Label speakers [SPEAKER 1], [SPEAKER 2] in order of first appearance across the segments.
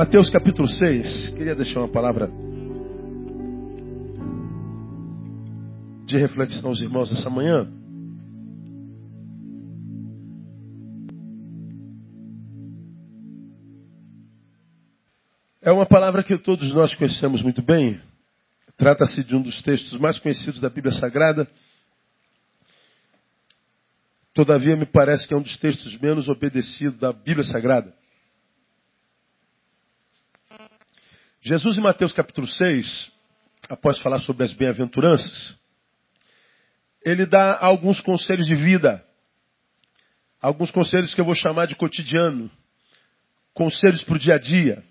[SPEAKER 1] Mateus capítulo 6. Queria deixar uma palavra de reflexão aos irmãos essa manhã. É uma palavra que todos nós conhecemos muito bem. Trata-se de um dos textos mais conhecidos da Bíblia Sagrada. Todavia, me parece que é um dos textos menos obedecidos da Bíblia Sagrada. Jesus, em Mateus capítulo 6, após falar sobre as bem-aventuranças, ele dá alguns conselhos de vida. Alguns conselhos que eu vou chamar de cotidiano. Conselhos para o dia a dia.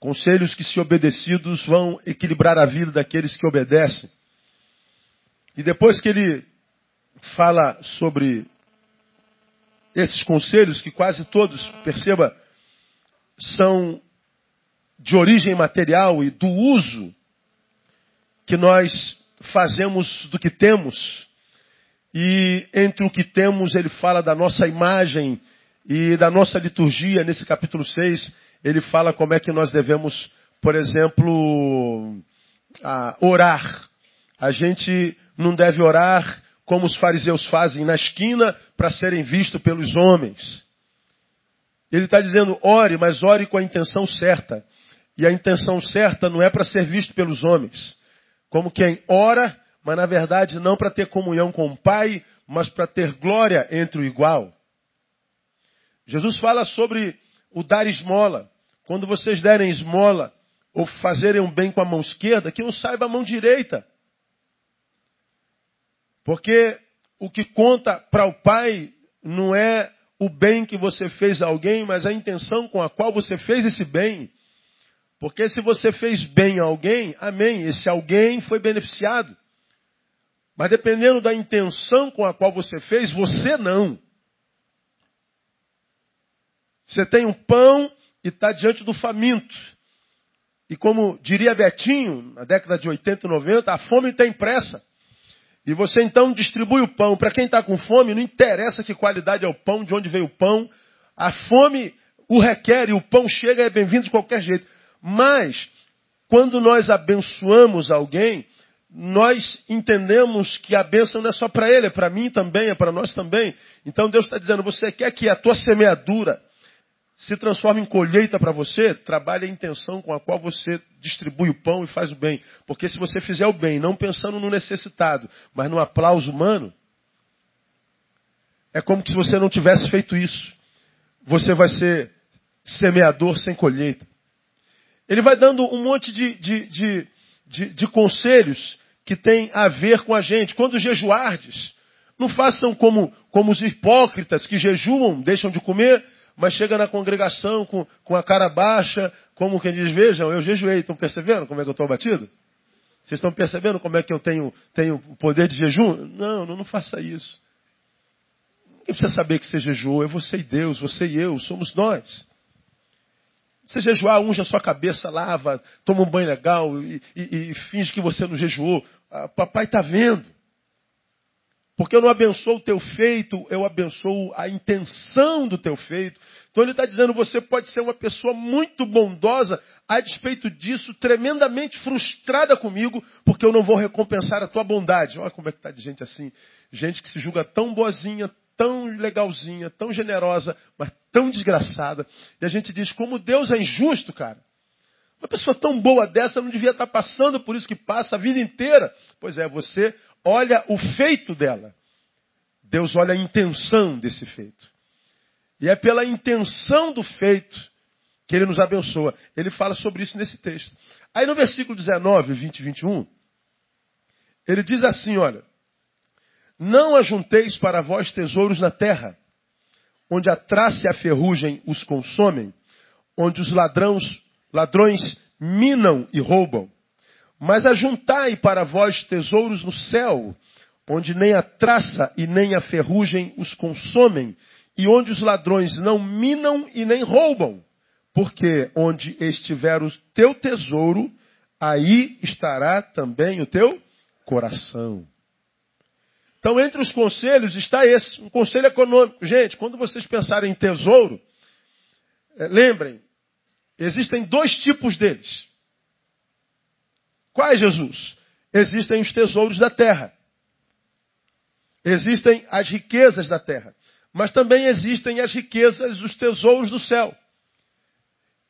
[SPEAKER 1] Conselhos que, se obedecidos, vão equilibrar a vida daqueles que obedecem. E depois que ele fala sobre esses conselhos, que quase todos, perceba, são de origem material e do uso que nós fazemos do que temos. E entre o que temos, ele fala da nossa imagem e da nossa liturgia, nesse capítulo 6, ele fala como é que nós devemos, por exemplo, orar. A gente não deve orar como os fariseus fazem na esquina para serem vistos pelos homens. Ele está dizendo, ore, mas ore com a intenção certa. E a intenção certa não é para ser visto pelos homens. Como quem ora, mas na verdade não para ter comunhão com o Pai, mas para ter glória entre o igual. Jesus fala sobre o dar esmola. Quando vocês derem esmola ou fazerem um bem com a mão esquerda, que não saiba a mão direita. Porque o que conta para o Pai não é o bem que você fez a alguém, mas a intenção com a qual você fez esse bem. Porque se você fez bem a alguém, amém, esse alguém foi beneficiado. Mas dependendo da intenção com a qual você fez, você não. Você tem um pão e está diante do faminto. E como diria Betinho, na década de 80 e 90, a fome tem pressa. E você então distribui o pão. Para quem está com fome, não interessa que qualidade é o pão, de onde veio o pão. A fome o requer e o pão chega e é bem-vindo de qualquer jeito. Mas, quando nós abençoamos alguém, nós entendemos que a bênção não é só para ele, é para mim também, é para nós também. Então Deus está dizendo, você quer que a tua semeadura se transforme em colheita para você, trabalhe a intenção com a qual você distribui o pão e faz o bem. Porque se você fizer o bem, não pensando no necessitado, mas no aplauso humano, é como se você não tivesse feito isso. Você vai ser semeador sem colheita. Ele vai dando um monte de, de, de, de, conselhos que tem a ver com a gente. Quando jejuardes, não façam como, como os hipócritas que jejuam, deixam de comer, mas chega na congregação com, com a cara baixa, como quem diz, vejam, eu jejuei, estão percebendo como é que eu estou abatido? Vocês estão percebendo como é que eu tenho, tenho o poder de jejum? Não, não, não faça isso. Ninguém precisa saber que você jejuou, é você e Deus, você e eu, somos nós. Você jejuar, unja a sua cabeça, lava, toma um banho legal e, e, e finge que você não jejuou. Ah, papai está vendo. Porque eu não abençoo o teu feito, eu abençoo a intenção do teu feito. Então ele está dizendo, você pode ser uma pessoa muito bondosa, a despeito disso, tremendamente frustrada comigo, porque eu não vou recompensar a tua bondade. Olha como é que está de gente assim. Gente que se julga tão boazinha, tão legalzinha, tão generosa, mas tão desgraçada. E a gente diz, como Deus é injusto, cara. Uma pessoa tão boa dessa não devia estar passando por isso que passa a vida inteira. Pois é, você olha o feito dela. Deus olha a intenção desse feito. E é pela intenção do feito que ele nos abençoa. Ele fala sobre isso nesse texto. Aí no versículo 19, 20 e 21, ele diz assim: olha, não ajunteis para vós tesouros na terra, onde a traça e a ferrugem os consomem, onde os ladrões, ladrões minam e roubam. Mas ajuntai para vós tesouros no céu, onde nem a traça e nem a ferrugem os consomem, e onde os ladrões não minam e nem roubam. Porque onde estiver o teu tesouro, aí estará também o teu coração. Então, entre os conselhos está esse, um conselho econômico. Gente, quando vocês pensarem em tesouro, é, lembrem, existem dois tipos deles. Quais, Jesus? Existem os tesouros da terra. Existem as riquezas da terra. Mas também existem as riquezas, os tesouros do céu.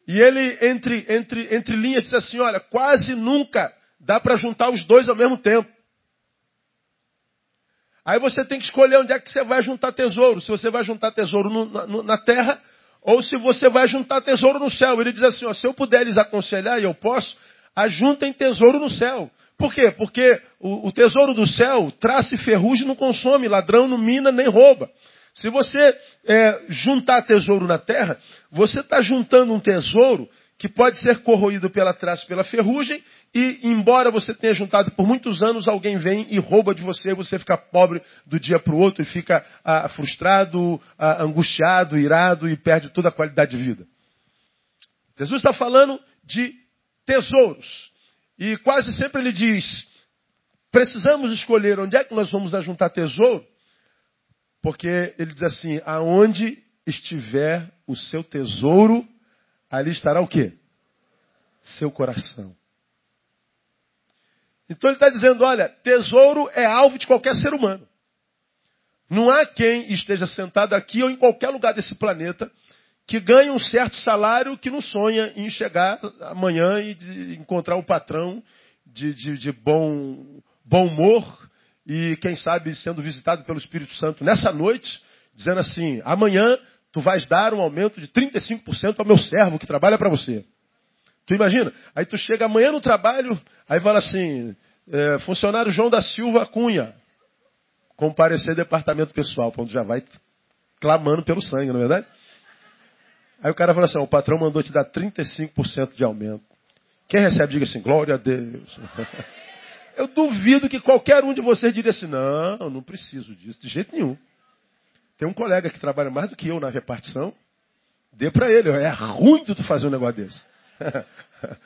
[SPEAKER 1] E ele, entre, entre, entre linhas, diz assim: olha, quase nunca dá para juntar os dois ao mesmo tempo. Aí você tem que escolher onde é que você vai juntar tesouro. Se você vai juntar tesouro no, na, na, terra ou se você vai juntar tesouro no céu. Ele diz assim: ó, se eu puder lhes aconselhar, e eu posso, ajuntem tesouro no céu. Por quê? Porque o, o tesouro do céu, traça e ferrugem não consome, ladrão não mina nem rouba. Se você é, juntar tesouro na terra, você está juntando um tesouro que pode ser corroído pela traça e pela ferrugem, e embora você tenha juntado por muitos anos, alguém vem e rouba de você, você fica pobre do dia para o outro e fica ah, frustrado, ah, angustiado, irado e perde toda a qualidade de vida. Jesus está falando de tesouros. E quase sempre ele diz: precisamos escolher onde é que nós vamos ajuntar tesouro, porque ele diz assim: aonde estiver o seu tesouro, ali estará o quê? Seu coração. Então ele está dizendo: olha, tesouro é alvo de qualquer ser humano. Não há quem esteja sentado aqui ou em qualquer lugar desse planeta que ganhe um certo salário que não sonha em chegar amanhã e encontrar o patrão de, de, de bom, bom humor e, quem sabe, sendo visitado pelo Espírito Santo nessa noite, dizendo assim: amanhã tu vais dar um aumento de 35% ao meu servo que trabalha para você. Tu imagina? Aí tu chega amanhã no trabalho, aí fala assim, é, funcionário João da Silva Cunha, comparecer departamento pessoal, quando já vai clamando pelo sangue, não é verdade? Aí o cara fala assim, o patrão mandou te dar 35% de aumento. Quem recebe, diga assim, glória a Deus. Eu duvido que qualquer um de vocês diria assim, não, não preciso disso, de jeito nenhum. Tem um colega que trabalha mais do que eu na repartição, dê para ele, é ruim tu fazer um negócio desse.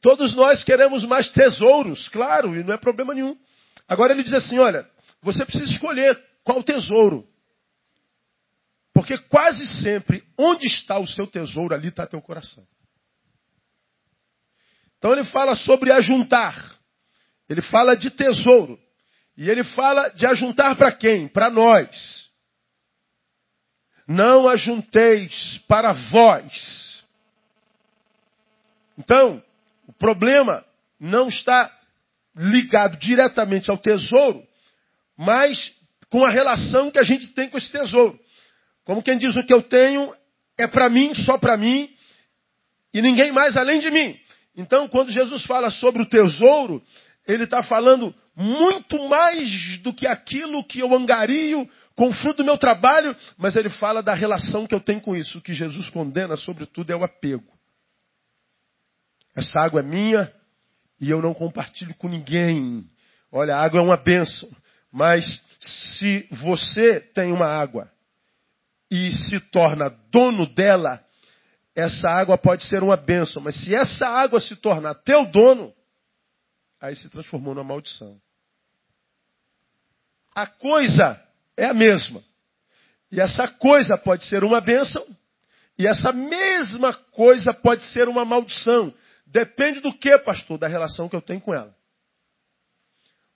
[SPEAKER 1] Todos nós queremos mais tesouros, claro, e não é problema nenhum. Agora ele diz assim: olha, você precisa escolher qual tesouro. Porque quase sempre, onde está o seu tesouro, ali está teu coração. Então ele fala sobre ajuntar. Ele fala de tesouro. E ele fala de ajuntar para quem? Para nós. Não ajunteis para vós. Então, o problema não está ligado diretamente ao tesouro, mas com a relação que a gente tem com esse tesouro. Como quem diz o que eu tenho é para mim, só para mim, e ninguém mais além de mim. Então, quando Jesus fala sobre o tesouro, ele está falando muito mais do que aquilo que eu angario com o fruto do meu trabalho, mas ele fala da relação que eu tenho com isso. O que Jesus condena, sobretudo, é o apego. Essa água é minha e eu não compartilho com ninguém. Olha, a água é uma bênção, mas se você tem uma água e se torna dono dela, essa água pode ser uma bênção, mas se essa água se tornar teu dono, aí se transformou numa maldição. A coisa é a mesma. E essa coisa pode ser uma bênção, e essa mesma coisa pode ser uma maldição. Depende do que, pastor? Da relação que eu tenho com ela.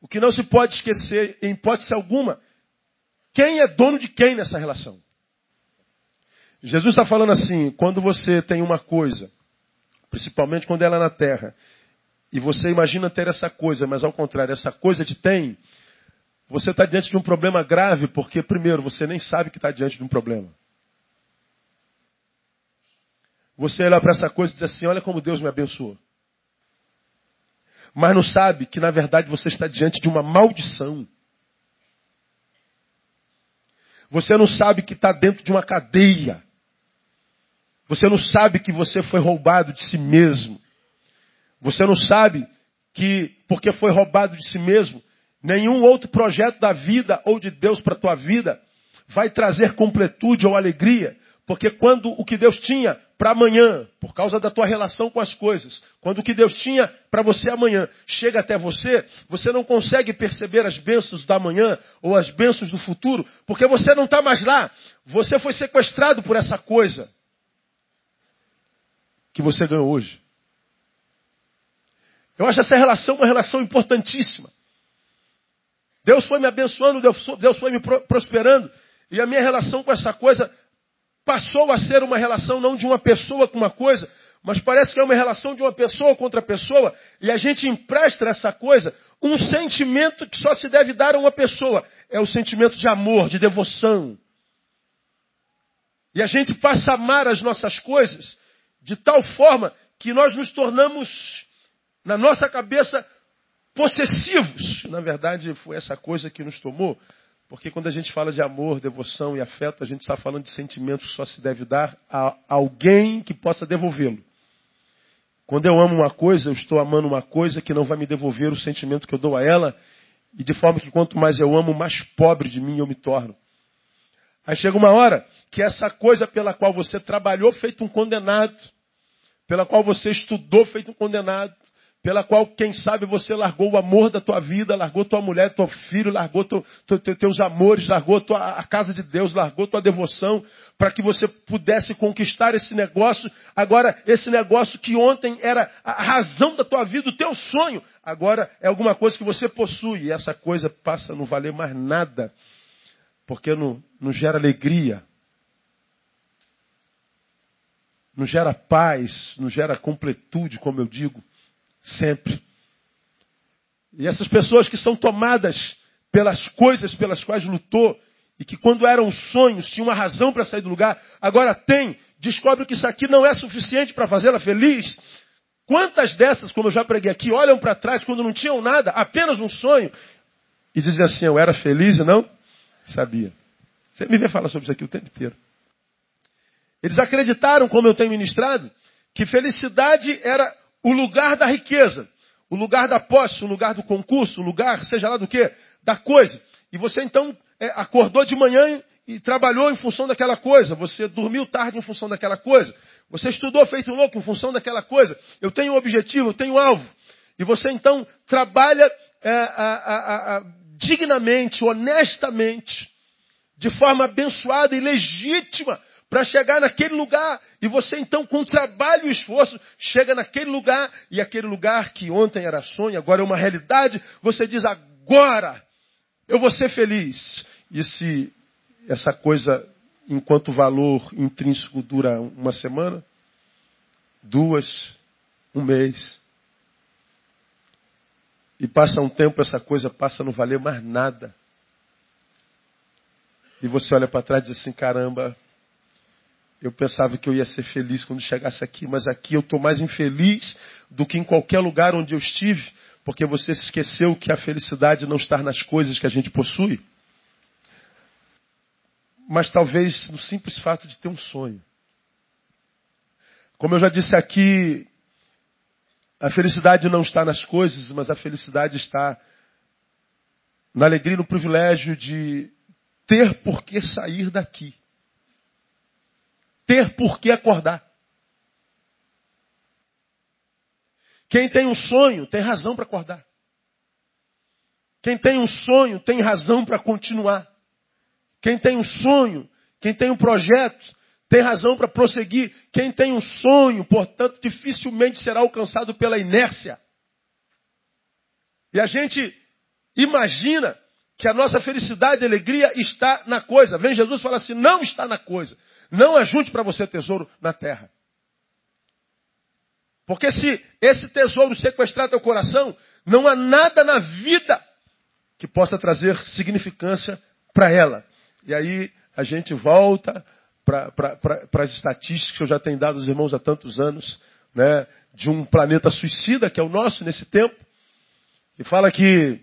[SPEAKER 1] O que não se pode esquecer, em hipótese alguma, quem é dono de quem nessa relação. Jesus está falando assim: quando você tem uma coisa, principalmente quando ela é na terra, e você imagina ter essa coisa, mas ao contrário, essa coisa te tem, você está diante de um problema grave, porque, primeiro, você nem sabe que está diante de um problema. Você olha para essa coisa e diz assim: Olha como Deus me abençoou. Mas não sabe que, na verdade, você está diante de uma maldição. Você não sabe que está dentro de uma cadeia. Você não sabe que você foi roubado de si mesmo. Você não sabe que, porque foi roubado de si mesmo, nenhum outro projeto da vida ou de Deus para a tua vida vai trazer completude ou alegria. Porque quando o que Deus tinha para amanhã, por causa da tua relação com as coisas, quando o que Deus tinha para você amanhã chega até você, você não consegue perceber as bênçãos da manhã ou as bênçãos do futuro, porque você não está mais lá. Você foi sequestrado por essa coisa que você ganhou hoje. Eu acho essa relação uma relação importantíssima. Deus foi me abençoando, Deus foi me prosperando, e a minha relação com essa coisa passou a ser uma relação não de uma pessoa com uma coisa, mas parece que é uma relação de uma pessoa contra pessoa, e a gente empresta essa coisa um sentimento que só se deve dar a uma pessoa. É o sentimento de amor, de devoção. E a gente passa a amar as nossas coisas de tal forma que nós nos tornamos, na nossa cabeça, possessivos. Na verdade, foi essa coisa que nos tomou. Porque quando a gente fala de amor, devoção e afeto, a gente está falando de sentimentos que só se deve dar a alguém que possa devolvê-lo. Quando eu amo uma coisa, eu estou amando uma coisa que não vai me devolver o sentimento que eu dou a ela, e de forma que quanto mais eu amo, mais pobre de mim eu me torno. Aí chega uma hora que essa coisa pela qual você trabalhou feito um condenado, pela qual você estudou feito um condenado, pela qual, quem sabe, você largou o amor da tua vida, largou tua mulher, teu filho, largou teu, teu, teus amores, largou tua, a casa de Deus, largou tua devoção, para que você pudesse conquistar esse negócio. Agora, esse negócio que ontem era a razão da tua vida, o teu sonho, agora é alguma coisa que você possui, e essa coisa passa a não valer mais nada, porque não, não gera alegria, não gera paz, não gera completude, como eu digo. Sempre. E essas pessoas que são tomadas pelas coisas pelas quais lutou, e que quando eram sonhos tinham uma razão para sair do lugar, agora tem, descobre que isso aqui não é suficiente para fazê-la feliz. Quantas dessas, como eu já preguei aqui, olham para trás quando não tinham nada, apenas um sonho, e dizem assim: Eu era feliz e não sabia. Você me vê falar sobre isso aqui o tempo inteiro. Eles acreditaram, como eu tenho ministrado, que felicidade era o lugar da riqueza, o lugar da posse, o lugar do concurso, o lugar, seja lá do que, da coisa. E você então é, acordou de manhã e trabalhou em função daquela coisa. Você dormiu tarde em função daquela coisa. Você estudou feito louco em função daquela coisa. Eu tenho um objetivo, eu tenho um alvo. E você então trabalha é, a, a, a, dignamente, honestamente, de forma abençoada e legítima para chegar naquele lugar. E você então, com trabalho e esforço, chega naquele lugar, e aquele lugar que ontem era sonho, agora é uma realidade, você diz, agora eu vou ser feliz. E se essa coisa, enquanto valor intrínseco dura uma semana, duas, um mês, e passa um tempo, essa coisa passa a não valer mais nada. E você olha para trás e diz assim: caramba, eu pensava que eu ia ser feliz quando chegasse aqui, mas aqui eu estou mais infeliz do que em qualquer lugar onde eu estive, porque você se esqueceu que a felicidade não está nas coisas que a gente possui, mas talvez no simples fato de ter um sonho. Como eu já disse aqui, a felicidade não está nas coisas, mas a felicidade está na alegria e no privilégio de ter por que sair daqui ter por que acordar. Quem tem um sonho tem razão para acordar. Quem tem um sonho tem razão para continuar. Quem tem um sonho, quem tem um projeto, tem razão para prosseguir. Quem tem um sonho, portanto, dificilmente será alcançado pela inércia. E a gente imagina que a nossa felicidade e alegria está na coisa. Vem Jesus e fala assim: não está na coisa. Não ajunte para você tesouro na terra. Porque se esse tesouro sequestrar teu coração, não há nada na vida que possa trazer significância para ela. E aí a gente volta para as estatísticas que eu já tenho dado aos irmãos há tantos anos, né, de um planeta suicida, que é o nosso nesse tempo, e fala que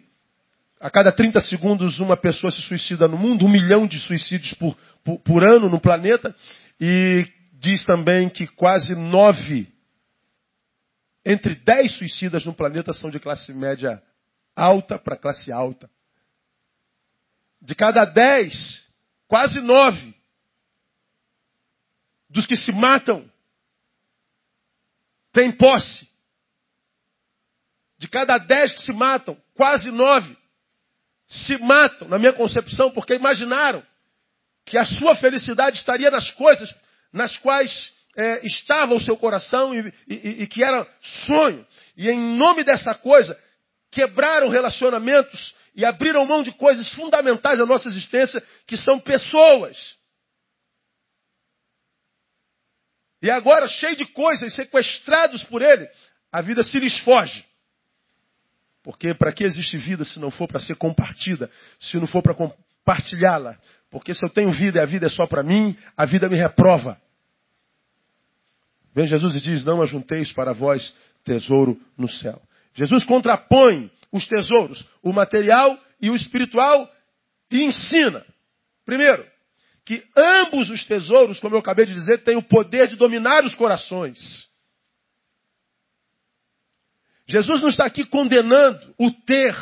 [SPEAKER 1] a cada 30 segundos uma pessoa se suicida no mundo, um milhão de suicídios por, por, por ano no planeta. E diz também que quase nove entre dez suicidas no planeta são de classe média alta para classe alta. De cada dez, quase nove dos que se matam têm posse. De cada dez que se matam, quase nove se matam, na minha concepção, porque imaginaram que a sua felicidade estaria nas coisas nas quais é, estava o seu coração e, e, e que era sonho. E em nome dessa coisa, quebraram relacionamentos e abriram mão de coisas fundamentais da nossa existência, que são pessoas. E agora, cheio de coisas, sequestrados por ele, a vida se lhes foge. Porque para que existe vida se não for para ser compartida, se não for para compartilhá-la? Porque se eu tenho vida e a vida é só para mim, a vida me reprova. Vem Jesus e diz: Não ajunteis para vós tesouro no céu. Jesus contrapõe os tesouros, o material e o espiritual, e ensina. Primeiro, que ambos os tesouros, como eu acabei de dizer, têm o poder de dominar os corações. Jesus não está aqui condenando o ter.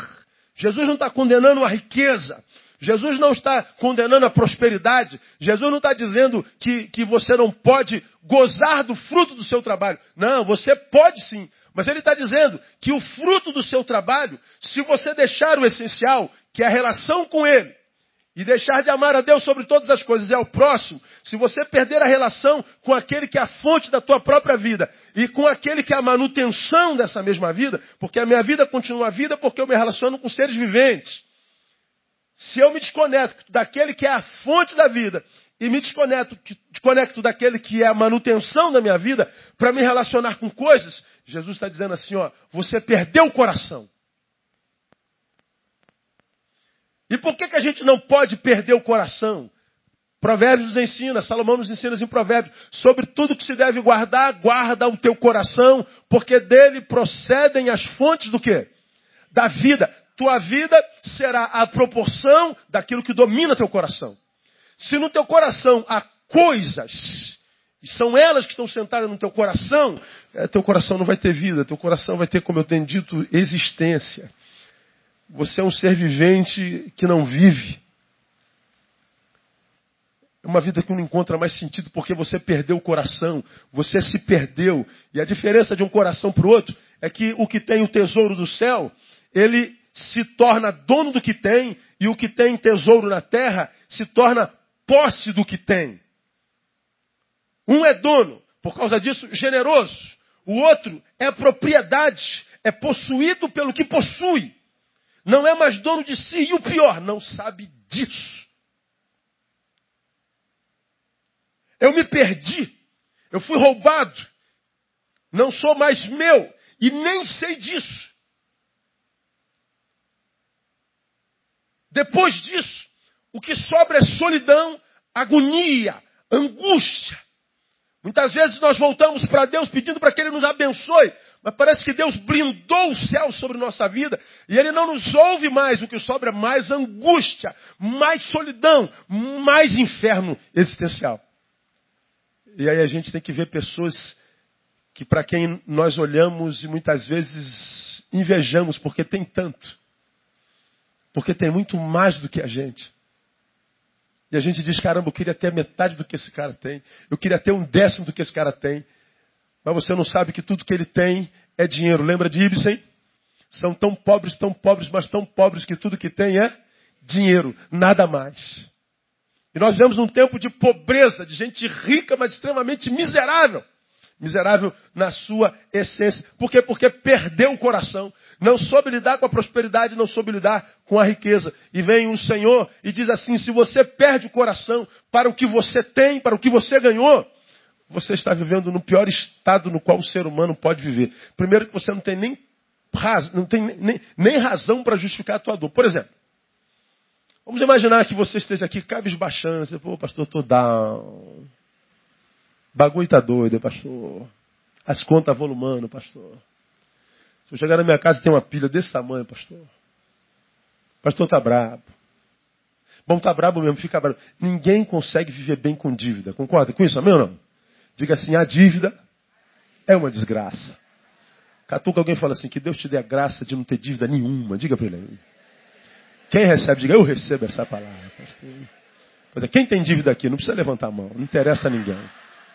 [SPEAKER 1] Jesus não está condenando a riqueza. Jesus não está condenando a prosperidade. Jesus não está dizendo que, que você não pode gozar do fruto do seu trabalho. Não, você pode sim. Mas ele está dizendo que o fruto do seu trabalho, se você deixar o essencial, que é a relação com ele, e deixar de amar a Deus sobre todas as coisas e ao próximo, se você perder a relação com aquele que é a fonte da tua própria vida e com aquele que é a manutenção dessa mesma vida, porque a minha vida continua a vida porque eu me relaciono com seres viventes. Se eu me desconecto daquele que é a fonte da vida e me desconecto, desconecto daquele que é a manutenção da minha vida para me relacionar com coisas, Jesus está dizendo assim, ó, você perdeu o coração. E por que, que a gente não pode perder o coração? Provérbios nos ensina, Salomão nos ensina em Provérbios, sobre tudo que se deve guardar, guarda o teu coração, porque dele procedem as fontes do quê? Da vida. Tua vida será a proporção daquilo que domina teu coração. Se no teu coração há coisas, e são elas que estão sentadas no teu coração, é, teu coração não vai ter vida, teu coração vai ter, como eu tenho dito, existência. Você é um ser vivente que não vive. É uma vida que não encontra mais sentido porque você perdeu o coração, você se perdeu. E a diferença de um coração para o outro é que o que tem o tesouro do céu, ele se torna dono do que tem, e o que tem tesouro na terra se torna posse do que tem. Um é dono, por causa disso, generoso. O outro é propriedade, é possuído pelo que possui. Não é mais dono de si. E o pior, não sabe disso. Eu me perdi. Eu fui roubado. Não sou mais meu. E nem sei disso. Depois disso, o que sobra é solidão, agonia, angústia. Muitas vezes nós voltamos para Deus pedindo para que Ele nos abençoe, mas parece que Deus blindou o céu sobre nossa vida e Ele não nos ouve mais. O que sobra é mais angústia, mais solidão, mais inferno existencial. E aí a gente tem que ver pessoas que para quem nós olhamos e muitas vezes invejamos porque tem tanto. Porque tem muito mais do que a gente. E a gente diz, caramba, eu queria ter metade do que esse cara tem. Eu queria ter um décimo do que esse cara tem. Mas você não sabe que tudo que ele tem é dinheiro. Lembra de Ibsen? São tão pobres, tão pobres, mas tão pobres que tudo que tem é dinheiro, nada mais. E nós vivemos num tempo de pobreza, de gente rica, mas extremamente miserável. Miserável na sua essência. Por quê? Porque perdeu o coração. Não soube lidar com a prosperidade, não soube lidar com a riqueza. E vem um Senhor e diz assim: se você perde o coração para o que você tem, para o que você ganhou, você está vivendo no pior estado no qual o ser humano pode viver. Primeiro que você não tem nem, não tem nem, nem razão para justificar a tua dor. Por exemplo, vamos imaginar que você esteja aqui cabisbaixando, você, pô, pastor, estou down. Bagulho está doido, pastor. As contas volumando, pastor. Se eu chegar na minha casa e tem uma pilha desse tamanho, pastor. Pastor está brabo. Bom, está brabo mesmo, fica brabo. Ninguém consegue viver bem com dívida. Concorda com isso, amém ou não? Diga assim, a dívida é uma desgraça. Catuca alguém fala assim, que Deus te dê a graça de não ter dívida nenhuma. Diga para ele aí. Quem recebe, diga, eu recebo essa palavra. Pois é, quem tem dívida aqui, não precisa levantar a mão. Não interessa a ninguém. Não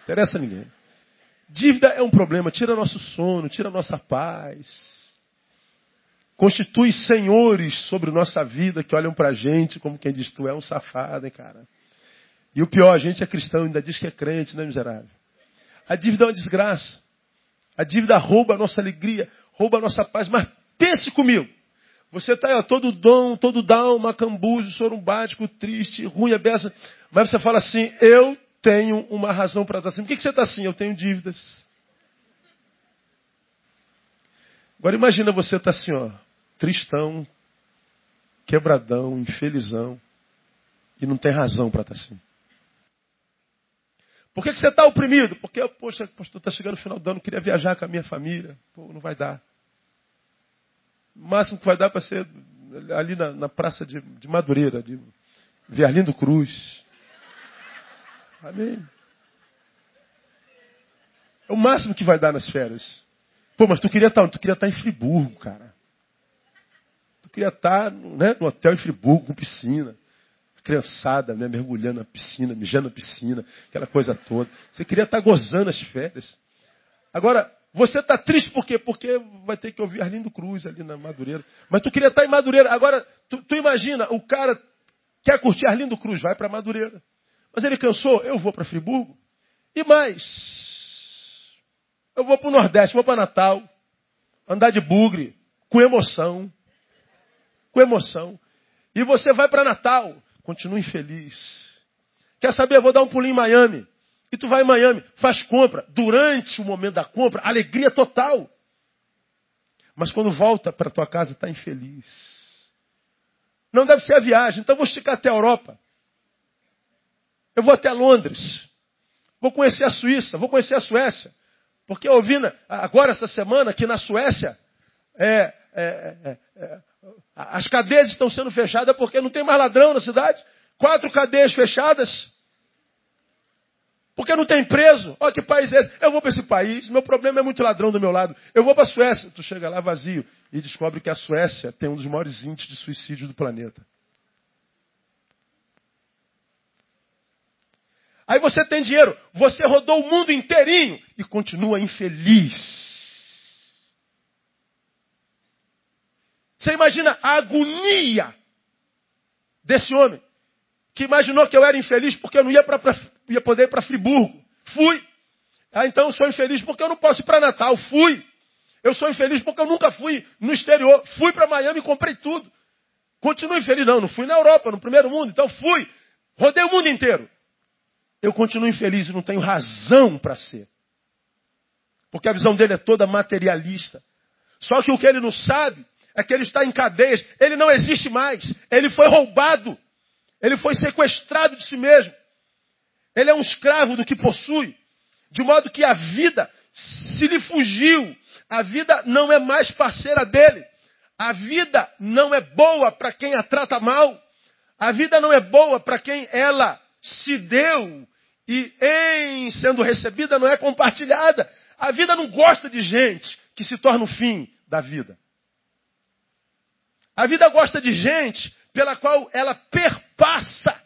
[SPEAKER 1] interessa a ninguém. Dívida é um problema, tira nosso sono, tira nossa paz. Constitui senhores sobre nossa vida que olham pra gente como quem diz, tu é um safado, hein, cara. E o pior, a gente é cristão, ainda diz que é crente, né, miserável? A dívida é uma desgraça. A dívida rouba a nossa alegria, rouba a nossa paz. Mas pense comigo. Você está todo dom, todo down, macambujo, sorumbático, triste, ruim, a beça. Mas você fala assim, eu tenho uma razão para estar assim. Por que, que você está assim? Eu tenho dívidas. Agora imagina você estar tá assim, ó, tristão, quebradão, infelizão, e não tem razão para estar tá assim. Por que, que você está oprimido? Porque, poxa, pastor, está chegando o final do ano, queria viajar com a minha família. Pô, não vai dar. O máximo que vai dar para ser ali na, na praça de, de, Madureira, de Verlindo Cruz. Amém. É o máximo que vai dar nas férias. Pô, mas tu queria estar, tá tu queria estar tá em Friburgo, cara. Tu queria estar tá, né, no hotel em Friburgo com piscina criançada, né, mergulhando na piscina, mijando na piscina, aquela coisa toda. Você queria estar gozando as férias. Agora, você está triste por quê? Porque vai ter que ouvir Arlindo Cruz ali na Madureira. Mas tu queria estar em Madureira. Agora, tu, tu imagina, o cara quer curtir Arlindo Cruz, vai para Madureira. Mas ele cansou, eu vou para Friburgo. E mais, eu vou para o Nordeste, vou para Natal, andar de bugre, com emoção. Com emoção. E você vai para Natal, Continua infeliz. Quer saber? Vou dar um pulinho em Miami. E tu vai em Miami, faz compra. Durante o momento da compra, alegria total. Mas quando volta para tua casa, está infeliz. Não deve ser a viagem. Então vou esticar até a Europa. Eu vou até Londres. Vou conhecer a Suíça. Vou conhecer a Suécia. Porque eu ouvi agora essa semana que na Suécia é, é, é, é as cadeias estão sendo fechadas porque não tem mais ladrão na cidade. Quatro cadeias fechadas. Porque não tem preso. Olha que país é esse. Eu vou para esse país, meu problema é muito ladrão do meu lado. Eu vou para a Suécia. Tu chega lá vazio e descobre que a Suécia tem um dos maiores índices de suicídio do planeta. Aí você tem dinheiro, você rodou o mundo inteirinho e continua infeliz. Você imagina a agonia desse homem, que imaginou que eu era infeliz porque eu não ia, pra, pra ia poder ir para Friburgo. Fui. Ah, então eu sou infeliz porque eu não posso ir para Natal. Fui. Eu sou infeliz porque eu nunca fui no exterior. Fui para Miami e comprei tudo. Continuo infeliz. Não, não fui na Europa, no primeiro mundo. Então fui. Rodei o mundo inteiro. Eu continuo infeliz e não tenho razão para ser. Porque a visão dele é toda materialista. Só que o que ele não sabe é que ele está em cadeias, ele não existe mais, ele foi roubado, ele foi sequestrado de si mesmo. Ele é um escravo do que possui, de modo que a vida se lhe fugiu, a vida não é mais parceira dele, a vida não é boa para quem a trata mal, a vida não é boa para quem ela se deu e, em sendo recebida, não é compartilhada. A vida não gosta de gente que se torna o fim da vida. A vida gosta de gente pela qual ela perpassa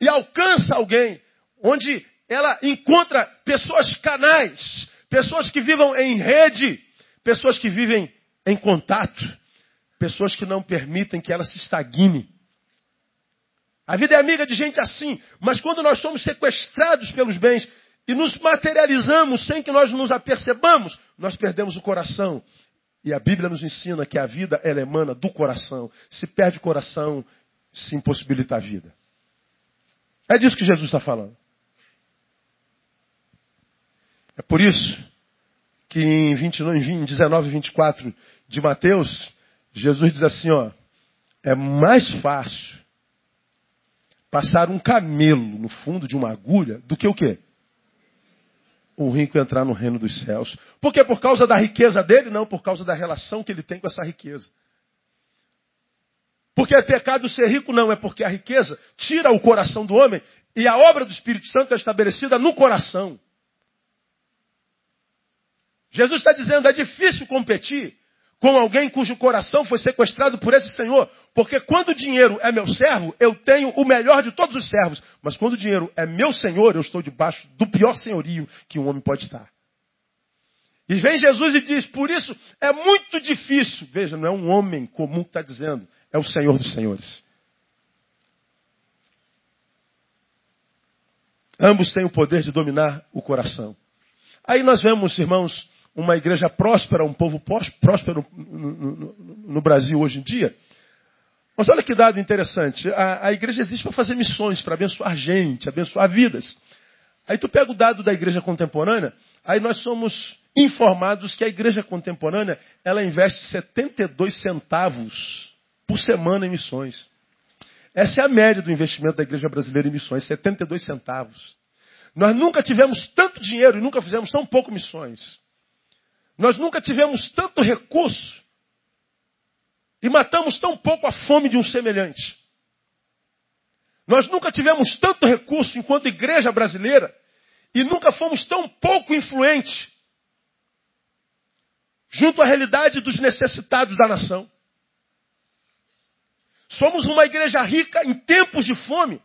[SPEAKER 1] e alcança alguém, onde ela encontra pessoas canais, pessoas que vivam em rede, pessoas que vivem em contato, pessoas que não permitem que ela se estagne. A vida é amiga de gente assim, mas quando nós somos sequestrados pelos bens e nos materializamos sem que nós nos apercebamos, nós perdemos o coração e a Bíblia nos ensina que a vida ela emana do coração. Se perde o coração, se impossibilita a vida. É disso que Jesus está falando. É por isso que em, 29, em 19 e 24 de Mateus, Jesus diz assim, ó, é mais fácil passar um camelo no fundo de uma agulha do que o quê? Um rico entrar no reino dos céus. Por quê? Por causa da riqueza dele? Não, por causa da relação que ele tem com essa riqueza. Porque é pecado ser rico? Não, é porque a riqueza tira o coração do homem e a obra do Espírito Santo é estabelecida no coração. Jesus está dizendo, é difícil competir com alguém cujo coração foi sequestrado por esse Senhor. Porque quando o dinheiro é meu servo, eu tenho o melhor de todos os servos. Mas quando o dinheiro é meu Senhor, eu estou debaixo do pior senhorio que um homem pode estar. E vem Jesus e diz, por isso é muito difícil. Veja, não é um homem comum que está dizendo, é o Senhor dos Senhores. Ambos têm o poder de dominar o coração. Aí nós vemos, irmãos, uma igreja próspera, um povo próspero no, no, no Brasil hoje em dia. Mas olha que dado interessante. A, a igreja existe para fazer missões, para abençoar gente, abençoar vidas. Aí tu pega o dado da igreja contemporânea, aí nós somos informados que a igreja contemporânea, ela investe 72 centavos por semana em missões. Essa é a média do investimento da igreja brasileira em missões, 72 centavos. Nós nunca tivemos tanto dinheiro e nunca fizemos tão pouco missões. Nós nunca tivemos tanto recurso e matamos tão pouco a fome de um semelhante. Nós nunca tivemos tanto recurso enquanto igreja brasileira e nunca fomos tão pouco influentes junto à realidade dos necessitados da nação. Somos uma igreja rica em tempos de fome.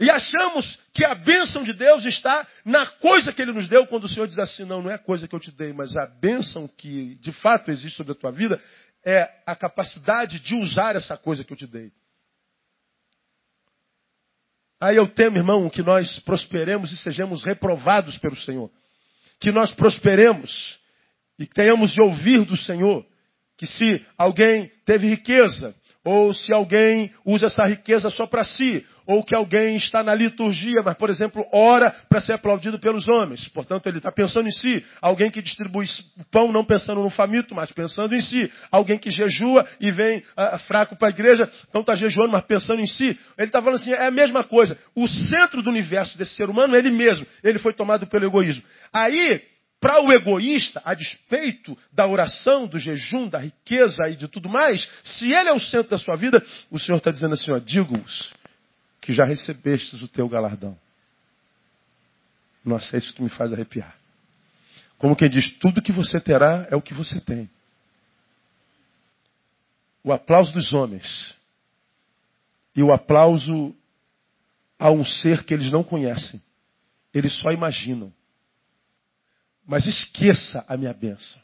[SPEAKER 1] E achamos que a bênção de Deus está na coisa que Ele nos deu, quando o Senhor diz assim: não, não é a coisa que eu te dei, mas a bênção que de fato existe sobre a tua vida é a capacidade de usar essa coisa que eu te dei. Aí eu temo, irmão, que nós prosperemos e sejamos reprovados pelo Senhor. Que nós prosperemos e tenhamos de ouvir do Senhor que se alguém teve riqueza, ou se alguém usa essa riqueza só para si, ou que alguém está na liturgia, mas, por exemplo, ora para ser aplaudido pelos homens. Portanto, ele está pensando em si. Alguém que distribui pão não pensando no faminto, mas pensando em si. Alguém que jejua e vem uh, fraco para a igreja, não está jejuando, mas pensando em si. Ele está falando assim, é a mesma coisa. O centro do universo desse ser humano é ele mesmo. Ele foi tomado pelo egoísmo. Aí, para o egoísta, a despeito da oração, do jejum, da riqueza e de tudo mais, se ele é o centro da sua vida, o Senhor está dizendo assim, ó, digo-vos que já recebestes o teu galardão. Nossa, é isso que me faz arrepiar. Como quem diz, tudo que você terá é o que você tem. O aplauso dos homens e o aplauso a um ser que eles não conhecem. Eles só imaginam. Mas esqueça a minha bênção.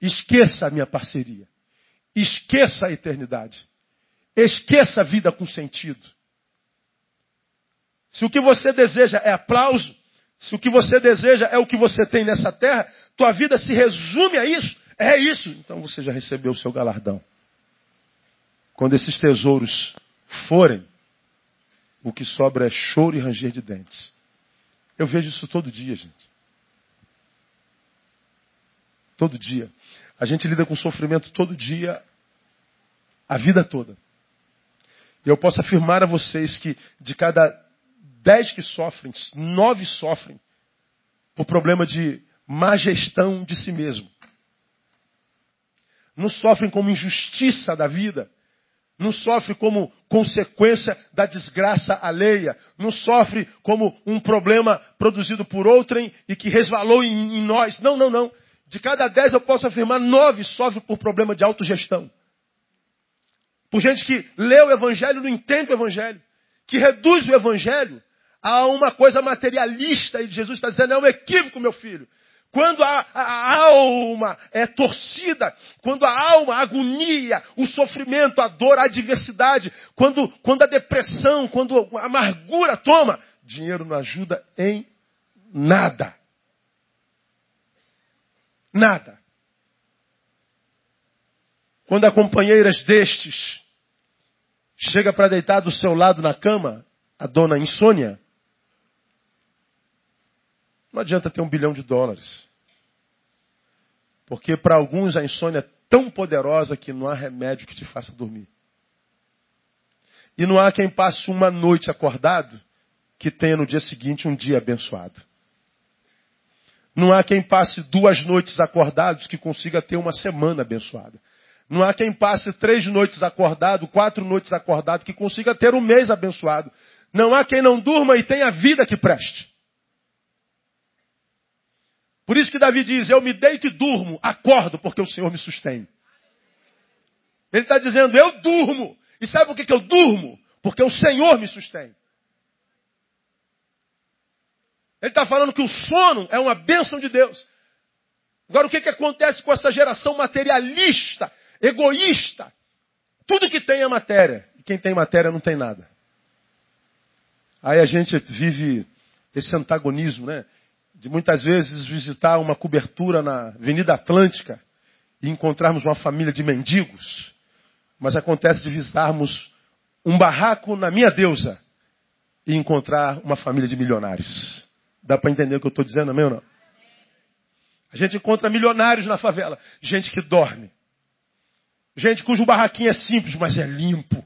[SPEAKER 1] Esqueça a minha parceria. Esqueça a eternidade. Esqueça a vida com sentido. Se o que você deseja é aplauso, se o que você deseja é o que você tem nessa terra, tua vida se resume a isso, é isso. Então você já recebeu o seu galardão. Quando esses tesouros forem, o que sobra é choro e ranger de dentes. Eu vejo isso todo dia, gente. Todo dia. A gente lida com sofrimento todo dia, a vida toda. E eu posso afirmar a vocês que de cada dez que sofrem, nove sofrem por problema de má gestão de si mesmo. Não sofrem como injustiça da vida. Não sofre como consequência da desgraça alheia. Não sofre como um problema produzido por outrem e que resvalou em, em nós. Não, não, não. De cada dez eu posso afirmar nove sofrem por problema de autogestão. Por gente que lê o Evangelho não entende o Evangelho. Que reduz o Evangelho a uma coisa materialista. E Jesus está dizendo, é um equívoco, meu filho. Quando a, a, alma é torcida, quando a alma, a agonia, o sofrimento, a dor, a adversidade, quando, quando a depressão, quando a amargura toma, dinheiro não ajuda em nada. Nada. Quando a companheiras destes chega para deitar do seu lado na cama, a dona insônia, não adianta ter um bilhão de dólares. Porque para alguns a insônia é tão poderosa que não há remédio que te faça dormir. E não há quem passe uma noite acordado que tenha no dia seguinte um dia abençoado. Não há quem passe duas noites acordados que consiga ter uma semana abençoada. Não há quem passe três noites acordado, quatro noites acordado, que consiga ter um mês abençoado. Não há quem não durma e tenha vida que preste. Por isso que Davi diz: Eu me deito e durmo, acordo, porque o Senhor me sustém. Ele está dizendo: Eu durmo. E sabe por que, que eu durmo? Porque o Senhor me sustém. Ele está falando que o sono é uma bênção de Deus. Agora, o que, que acontece com essa geração materialista, egoísta? Tudo que tem é matéria. E quem tem matéria não tem nada. Aí a gente vive esse antagonismo, né? De muitas vezes visitar uma cobertura na Avenida Atlântica e encontrarmos uma família de mendigos. Mas acontece de visitarmos um barraco na minha deusa e encontrar uma família de milionários. Dá para entender o que eu estou dizendo, amém ou não? A gente encontra milionários na favela, gente que dorme. Gente cujo barraquinho é simples, mas é limpo.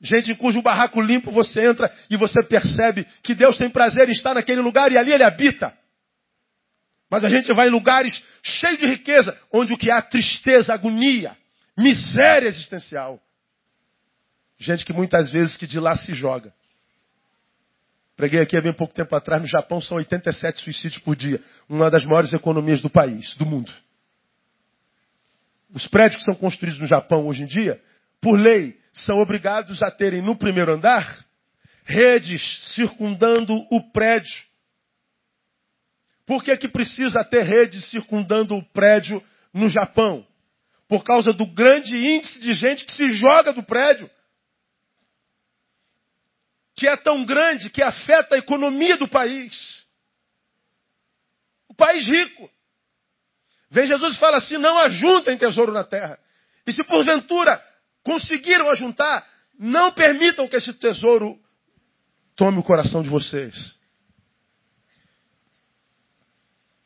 [SPEAKER 1] Gente cujo barraco limpo você entra e você percebe que Deus tem prazer em estar naquele lugar e ali ele habita. Mas a gente vai em lugares cheios de riqueza, onde o que há tristeza, agonia, miséria existencial. Gente que muitas vezes que de lá se joga. Preguei aqui há bem pouco tempo atrás, no Japão são 87 suicídios por dia. Uma das maiores economias do país, do mundo. Os prédios que são construídos no Japão hoje em dia, por lei, são obrigados a terem no primeiro andar redes circundando o prédio. Por que, que precisa ter redes circundando o prédio no Japão? Por causa do grande índice de gente que se joga do prédio. Que é tão grande que afeta a economia do país. O país rico. Vem Jesus e fala assim: não ajuntem tesouro na terra. E se porventura conseguiram ajuntar, não permitam que esse tesouro tome o coração de vocês.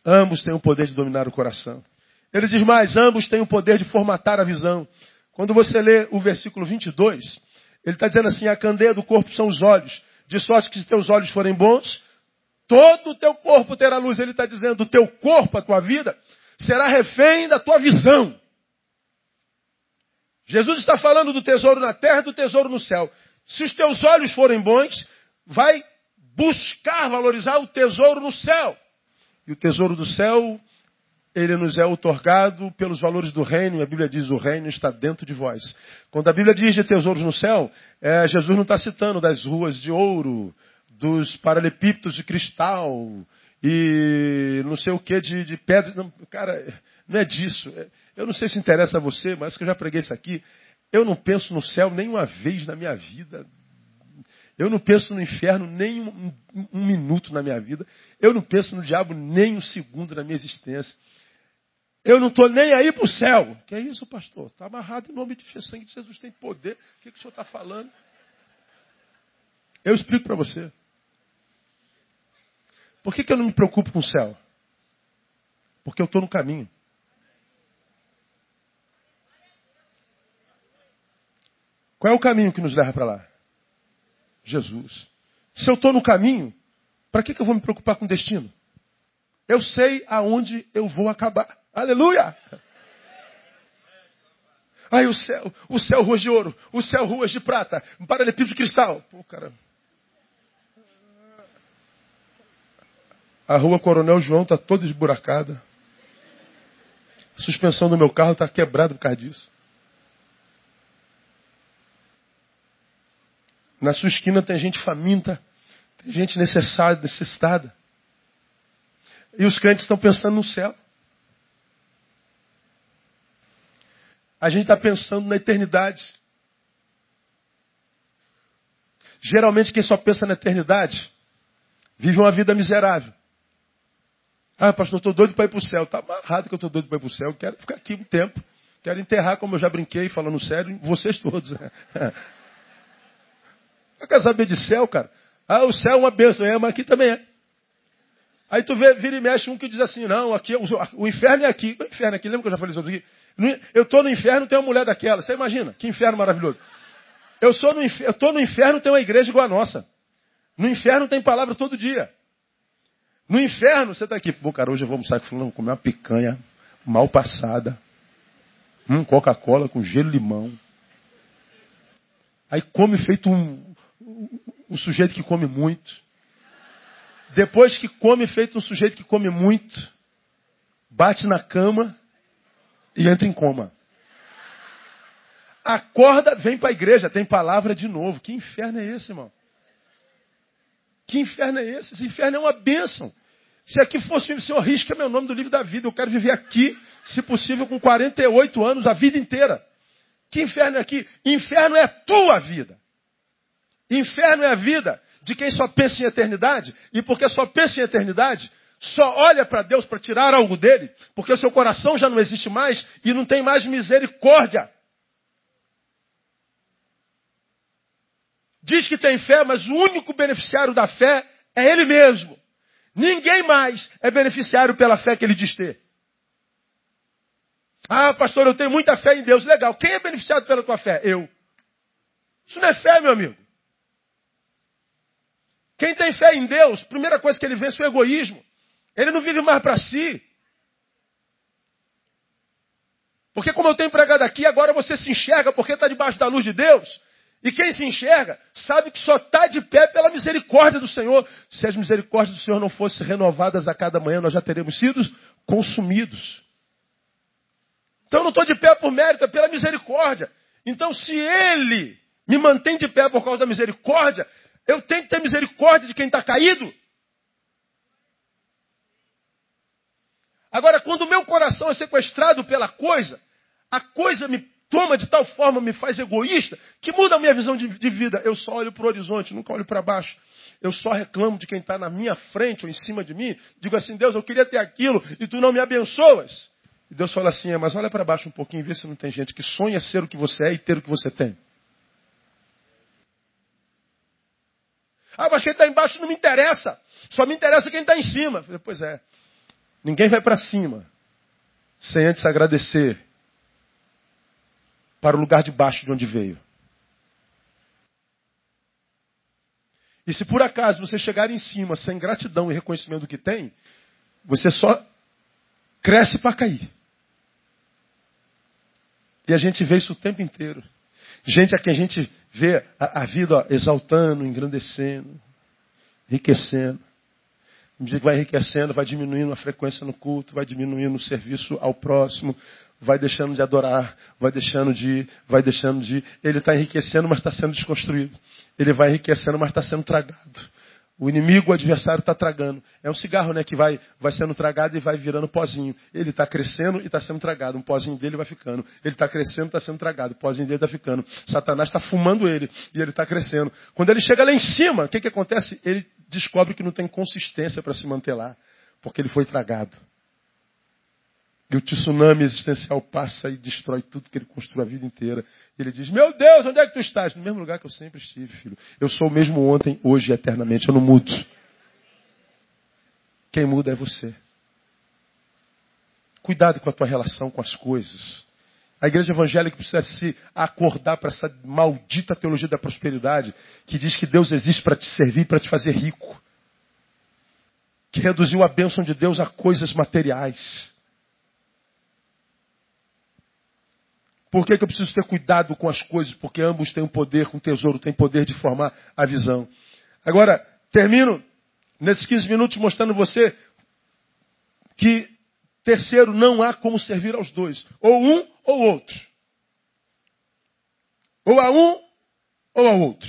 [SPEAKER 1] Ambos têm o poder de dominar o coração. Ele diz mais: ambos têm o poder de formatar a visão. Quando você lê o versículo 22, ele está dizendo assim: a candeia do corpo são os olhos, de sorte que se teus olhos forem bons, todo o teu corpo terá luz. Ele está dizendo: o teu corpo, a tua vida, será refém da tua visão. Jesus está falando do tesouro na terra e do tesouro no céu. Se os teus olhos forem bons, vai buscar valorizar o tesouro no céu. E o tesouro do céu, ele nos é otorgado pelos valores do reino, a Bíblia diz: o reino está dentro de vós. Quando a Bíblia diz de tesouros no céu, é, Jesus não está citando das ruas de ouro, dos paralelepípedos de cristal, e não sei o que de, de pedra. Não, cara, não é disso. É, eu não sei se interessa a você, mas que eu já preguei isso aqui. Eu não penso no céu nem uma vez na minha vida. Eu não penso no inferno nem um, um, minuto na minha vida. Eu não penso no diabo nem um segundo na minha existência. Eu não estou nem aí para o céu. Que é isso, pastor? Está amarrado em nome de Jesus. Sangue de Jesus tem poder. O que, que o senhor está falando? Eu explico para você. Por que, que eu não me preocupo com o céu? Porque eu estou no caminho. Qual é o caminho que nos leva para lá? Jesus. Se eu estou no caminho, para que, que eu vou me preocupar com o destino? Eu sei aonde eu vou acabar. Aleluia! Aí o céu, o céu ruas de ouro, o céu ruas de prata, um paralelepípedo de cristal. Pô, cara. A rua Coronel João está toda esburacada. A suspensão do meu carro está quebrada por causa disso. Na sua esquina tem gente faminta, tem gente necessária, necessitada. E os crentes estão pensando no céu. A gente está pensando na eternidade. Geralmente quem só pensa na eternidade vive uma vida miserável. Ah, pastor, estou doido para ir para o céu. Está amarrado que eu estou doido para ir para o céu. Eu quero ficar aqui um tempo. Quero enterrar, como eu já brinquei, falando sério, vocês todos. Não quer saber de céu, cara? Ah, o céu é uma bênção, é, mas aqui também é. Aí tu vê, vira e mexe um que diz assim, não, aqui o, inferno é aqui. O inferno é aqui, lembra que eu já falei isso aqui? Eu estou no inferno, tem uma mulher daquela. Você imagina? Que inferno maravilhoso. Eu estou no, no inferno, tem uma igreja igual a nossa. No inferno tem palavra todo dia. No inferno, você está aqui, pô, cara, hoje eu vou almoçar com fulano, comer uma picanha mal passada. Um Coca-Cola com gelo limão. Aí come feito um, um sujeito que come muito. Depois que come, feito um sujeito que come muito, bate na cama e entra em coma. Acorda, vem para a igreja, tem palavra de novo. Que inferno é esse, irmão? Que inferno é esse? Esse inferno é uma bênção. Se aqui fosse o Senhor, risca meu nome do livro da vida. Eu quero viver aqui, se possível, com 48 anos, a vida inteira. Que inferno é aqui? Inferno é tua vida. Inferno é a vida de quem só pensa em eternidade. E porque só pensa em eternidade, só olha para Deus para tirar algo dele, porque o seu coração já não existe mais e não tem mais misericórdia. Diz que tem fé, mas o único beneficiário da fé é ele mesmo. Ninguém mais é beneficiário pela fé que ele diz ter. Ah, pastor, eu tenho muita fé em Deus. Legal. Quem é beneficiado pela tua fé? Eu. Isso não é fé, meu amigo. Quem tem fé em Deus, primeira coisa que ele vence é o egoísmo. Ele não vive mais para si. Porque como eu tenho pregado aqui, agora você se enxerga porque está debaixo da luz de Deus. E quem se enxerga sabe que só está de pé pela misericórdia do Senhor. Se as misericórdias do Senhor não fossem renovadas a cada manhã, nós já teríamos sido consumidos. Então eu não estou de pé por mérito, é pela misericórdia. Então se Ele me mantém de pé por causa da misericórdia, eu tenho que ter misericórdia de quem está caído. Agora, quando o meu coração é sequestrado pela coisa, a coisa me toma de tal forma, me faz egoísta, que muda a minha visão de, de vida. Eu só olho para o horizonte, nunca olho para baixo. Eu só reclamo de quem está na minha frente ou em cima de mim. Digo assim, Deus, eu queria ter aquilo e tu não me abençoas. E Deus fala assim, é, mas olha para baixo um pouquinho e vê se não tem gente que sonha ser o que você é e ter o que você tem. Ah, mas quem está embaixo não me interessa. Só me interessa quem está em cima. Falei, pois é. Ninguém vai para cima sem antes agradecer para o lugar de baixo de onde veio. E se por acaso você chegar em cima sem gratidão e reconhecimento do que tem, você só cresce para cair. E a gente vê isso o tempo inteiro. Gente a quem a gente vê a, a vida ó, exaltando, engrandecendo, enriquecendo. À medida que vai enriquecendo, vai diminuindo a frequência no culto, vai diminuindo o serviço ao próximo, vai deixando de adorar, vai deixando de vai deixando de. Ele está enriquecendo, mas está sendo desconstruído. Ele vai enriquecendo, mas está sendo tragado. O inimigo, o adversário está tragando. É um cigarro né, que vai, vai sendo tragado e vai virando pozinho. Ele está crescendo e está sendo tragado. Um pozinho dele vai ficando. Ele está crescendo e está sendo tragado. O pozinho dele está ficando. Satanás está fumando ele e ele está crescendo. Quando ele chega lá em cima, o que, que acontece? Ele descobre que não tem consistência para se manter lá, porque ele foi tragado. E o tsunami existencial passa e destrói tudo que ele construiu a vida inteira. E ele diz: Meu Deus, onde é que tu estás? No mesmo lugar que eu sempre estive, filho. Eu sou o mesmo ontem, hoje e eternamente. Eu não mudo. Quem muda é você. Cuidado com a tua relação com as coisas. A igreja evangélica precisa se acordar para essa maldita teologia da prosperidade que diz que Deus existe para te servir, para te fazer rico. Que reduziu a bênção de Deus a coisas materiais. Por que, que eu preciso ter cuidado com as coisas? Porque ambos têm um poder, com o tesouro tem poder de formar a visão. Agora, termino nesses 15 minutos mostrando você que terceiro não há como servir aos dois. Ou um ou outro. Ou a um ou a outro.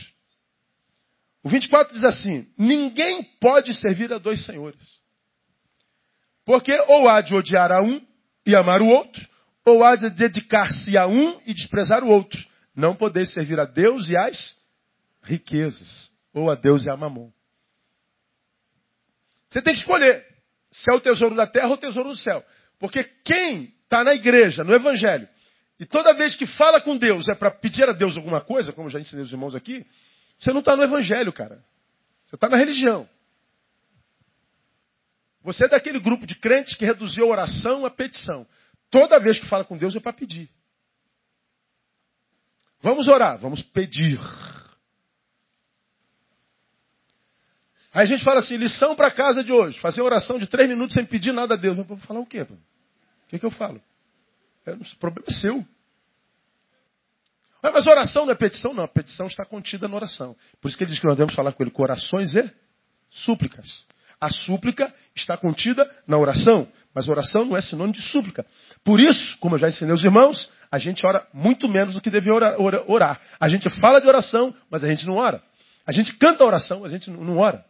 [SPEAKER 1] O 24 diz assim: ninguém pode servir a dois senhores. Porque ou há de odiar a um e amar o outro, ou há de dedicar-se a um e desprezar o outro. Não poder servir a Deus e às riquezas, ou a Deus e a mamon. Você tem que escolher se é o tesouro da terra ou o tesouro do céu. Porque quem está na igreja, no evangelho, e toda vez que fala com Deus é para pedir a Deus alguma coisa, como já ensinei os irmãos aqui, você não está no evangelho, cara. Você está na religião. Você é daquele grupo de crentes que reduziu a oração à petição. Toda vez que fala com Deus é para pedir. Vamos orar, vamos pedir. Aí a gente fala assim, lição para casa de hoje. Fazer oração de três minutos sem pedir nada a Deus. Mas vou falar o quê? O que, que eu falo? É, o problema é seu. Mas oração não é petição? Não, a petição está contida na oração. Por isso que ele diz que nós devemos falar com ele com orações e súplicas. A súplica está contida na oração, mas oração não é sinônimo de súplica. Por isso, como eu já ensinei os irmãos, a gente ora muito menos do que deve orar. orar. A gente fala de oração, mas a gente não ora. A gente canta a oração, mas a gente não ora.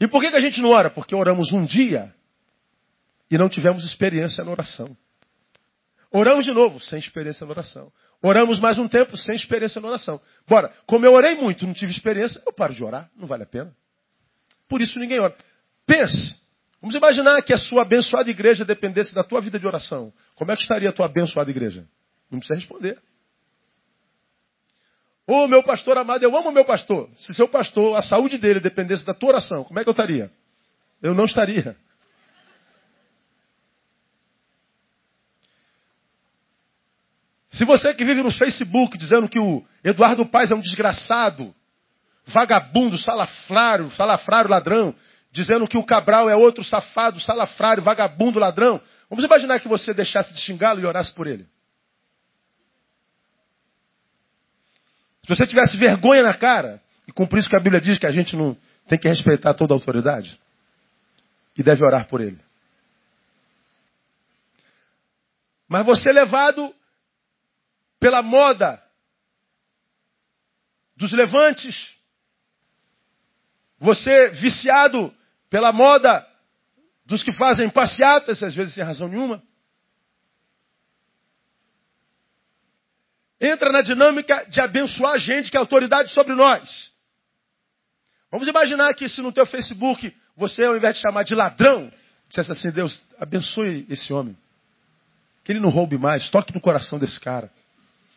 [SPEAKER 1] E por que, que a gente não ora? Porque oramos um dia e não tivemos experiência na oração. Oramos de novo, sem experiência na oração. Oramos mais um tempo, sem experiência na oração. Bora, como eu orei muito, não tive experiência, eu paro de orar, não vale a pena. Por isso ninguém ora. Pense, vamos imaginar que a sua abençoada igreja dependesse da tua vida de oração. Como é que estaria a tua abençoada igreja? Não precisa responder. Ô oh, meu pastor amado, eu amo meu pastor. Se seu pastor, a saúde dele dependesse da tua oração, como é que eu estaria? Eu não estaria. Se você que vive no Facebook dizendo que o Eduardo Paes é um desgraçado, vagabundo, salafrário, salafrário, ladrão, dizendo que o Cabral é outro safado, salafrário, vagabundo, ladrão, vamos imaginar que você deixasse de xingá-lo e orasse por ele. Se você tivesse vergonha na cara, e cumprisse o que a Bíblia diz que a gente não tem que respeitar toda a autoridade, e deve orar por ele. Mas você levado pela moda dos levantes, você viciado pela moda dos que fazem passeatas, às vezes sem razão nenhuma. Entra na dinâmica de abençoar a gente que é autoridade sobre nós. Vamos imaginar que se no teu Facebook você, ao invés de chamar de ladrão, dissesse assim, Deus, abençoe esse homem. Que ele não roube mais, toque no coração desse cara.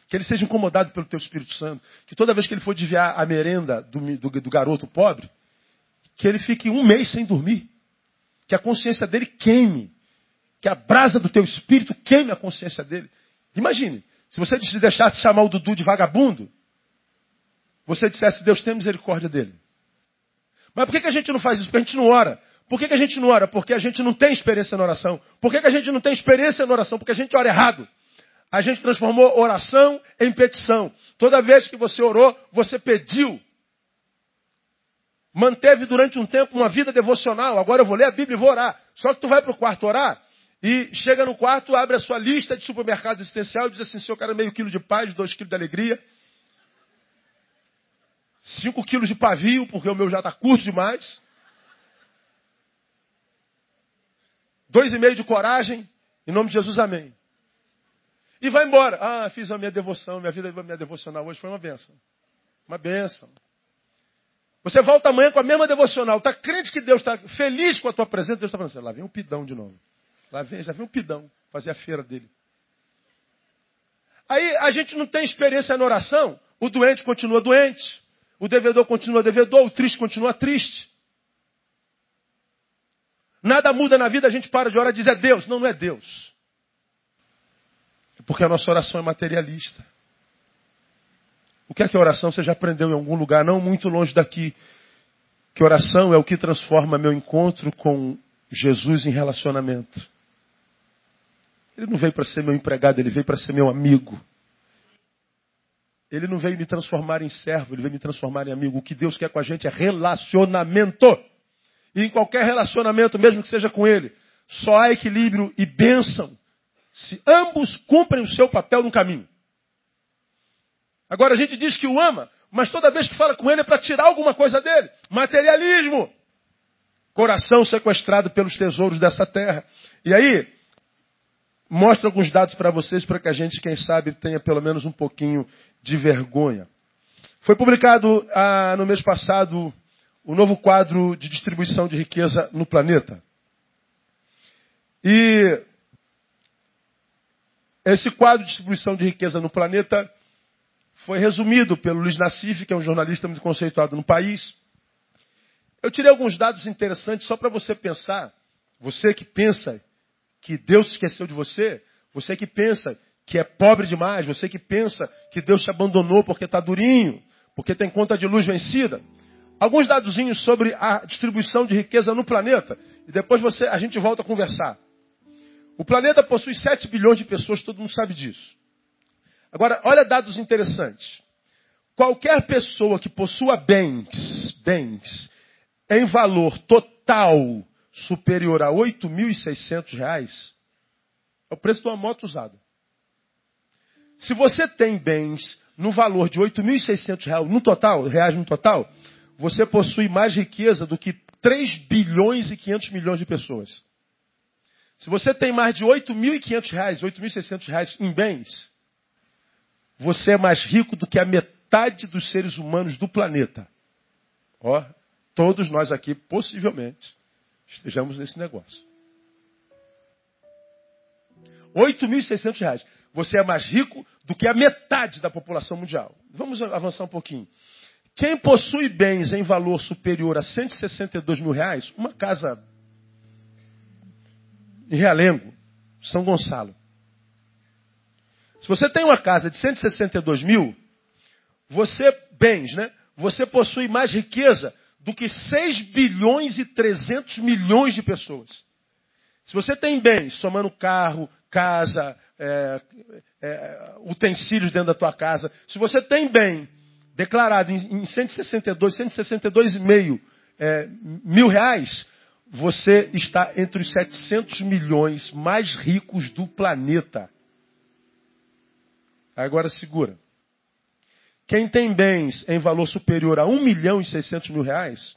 [SPEAKER 1] Que ele seja incomodado pelo teu Espírito Santo. Que toda vez que ele for desviar a merenda do, do, do garoto pobre, que ele fique um mês sem dormir. Que a consciência dele queime. Que a brasa do teu espírito queime a consciência dele. Imagine, se você deixasse chamar o Dudu de vagabundo, você dissesse, Deus tem misericórdia dele. Mas por que, que a gente não faz isso? Porque a gente não ora. Por que, que a gente não ora? Porque a gente não tem experiência na oração. Por que, que a gente não tem experiência na oração? Porque a gente ora errado. A gente transformou oração em petição. Toda vez que você orou, você pediu. Manteve durante um tempo uma vida devocional. Agora eu vou ler a Bíblia e vou orar. Só que tu vai para o quarto orar e chega no quarto, abre a sua lista de supermercado existencial e diz assim, senhor, cara, meio quilo de paz, dois quilos de alegria. Cinco quilos de pavio, porque o meu já está curto demais. Dois e meio de coragem. Em nome de Jesus, amém. E vai embora. Ah, fiz a minha devoção, minha vida, minha devocional hoje foi uma benção. Uma benção. Você volta amanhã com a mesma devocional. Está crente que Deus está feliz com a tua presença? Deus está falando assim, lá vem um pidão de novo. Lá vem, já vem um pidão fazer a feira dele. Aí a gente não tem experiência na oração. O doente continua doente. O devedor continua devedor. O triste continua triste. Nada muda na vida, a gente para de orar e diz é Deus. Não, não é Deus. Porque a nossa oração é materialista. O que é que oração? Você já aprendeu em algum lugar, não muito longe daqui. Que oração é o que transforma meu encontro com Jesus em relacionamento. Ele não veio para ser meu empregado, ele veio para ser meu amigo. Ele não veio me transformar em servo, ele veio me transformar em amigo. O que Deus quer com a gente é relacionamento. E em qualquer relacionamento, mesmo que seja com Ele, só há equilíbrio e bênção se ambos cumprem o seu papel no caminho. Agora a gente diz que o ama, mas toda vez que fala com ele é para tirar alguma coisa dele. Materialismo. Coração sequestrado pelos tesouros dessa terra. E aí, mostra alguns dados para vocês para que a gente, quem sabe, tenha pelo menos um pouquinho de vergonha. Foi publicado ah, no mês passado o novo quadro de distribuição de riqueza no planeta. E esse quadro de distribuição de riqueza no planeta foi resumido pelo Luiz Nassif, que é um jornalista muito conceituado no país. Eu tirei alguns dados interessantes só para você pensar. Você que pensa que Deus esqueceu de você, você que pensa que é pobre demais, você que pensa que Deus te abandonou porque está durinho, porque tem conta de luz vencida. Alguns dadozinhos sobre a distribuição de riqueza no planeta. E depois você, a gente volta a conversar. O planeta possui 7 bilhões de pessoas, todo mundo sabe disso. Agora, olha dados interessantes. Qualquer pessoa que possua bens, bens, em valor total superior a R$ 8.600, é o preço de uma moto usada. Se você tem bens no valor de R$ 8.600 no total, reais no total, você possui mais riqueza do que 3 bilhões e 500 milhões de pessoas. Se você tem mais de 8.500 reais, 8.600 reais em bens, você é mais rico do que a metade dos seres humanos do planeta. Ó, todos nós aqui, possivelmente, estejamos nesse negócio. 8.600 reais. Você é mais rico do que a metade da população mundial. Vamos avançar um pouquinho. Quem possui bens em valor superior a 162 mil reais, uma casa em Realengo, São Gonçalo. Se você tem uma casa de 162 mil, você, bens, né? Você possui mais riqueza do que 6 bilhões e 300 milhões de pessoas. Se você tem bens, somando carro, casa, é, é, utensílios dentro da tua casa, se você tem bem declarado em, em 162, 162,5 é, mil reais, você está entre os 700 milhões mais ricos do planeta. Agora segura. Quem tem bens em valor superior a 1 milhão e 600 mil reais,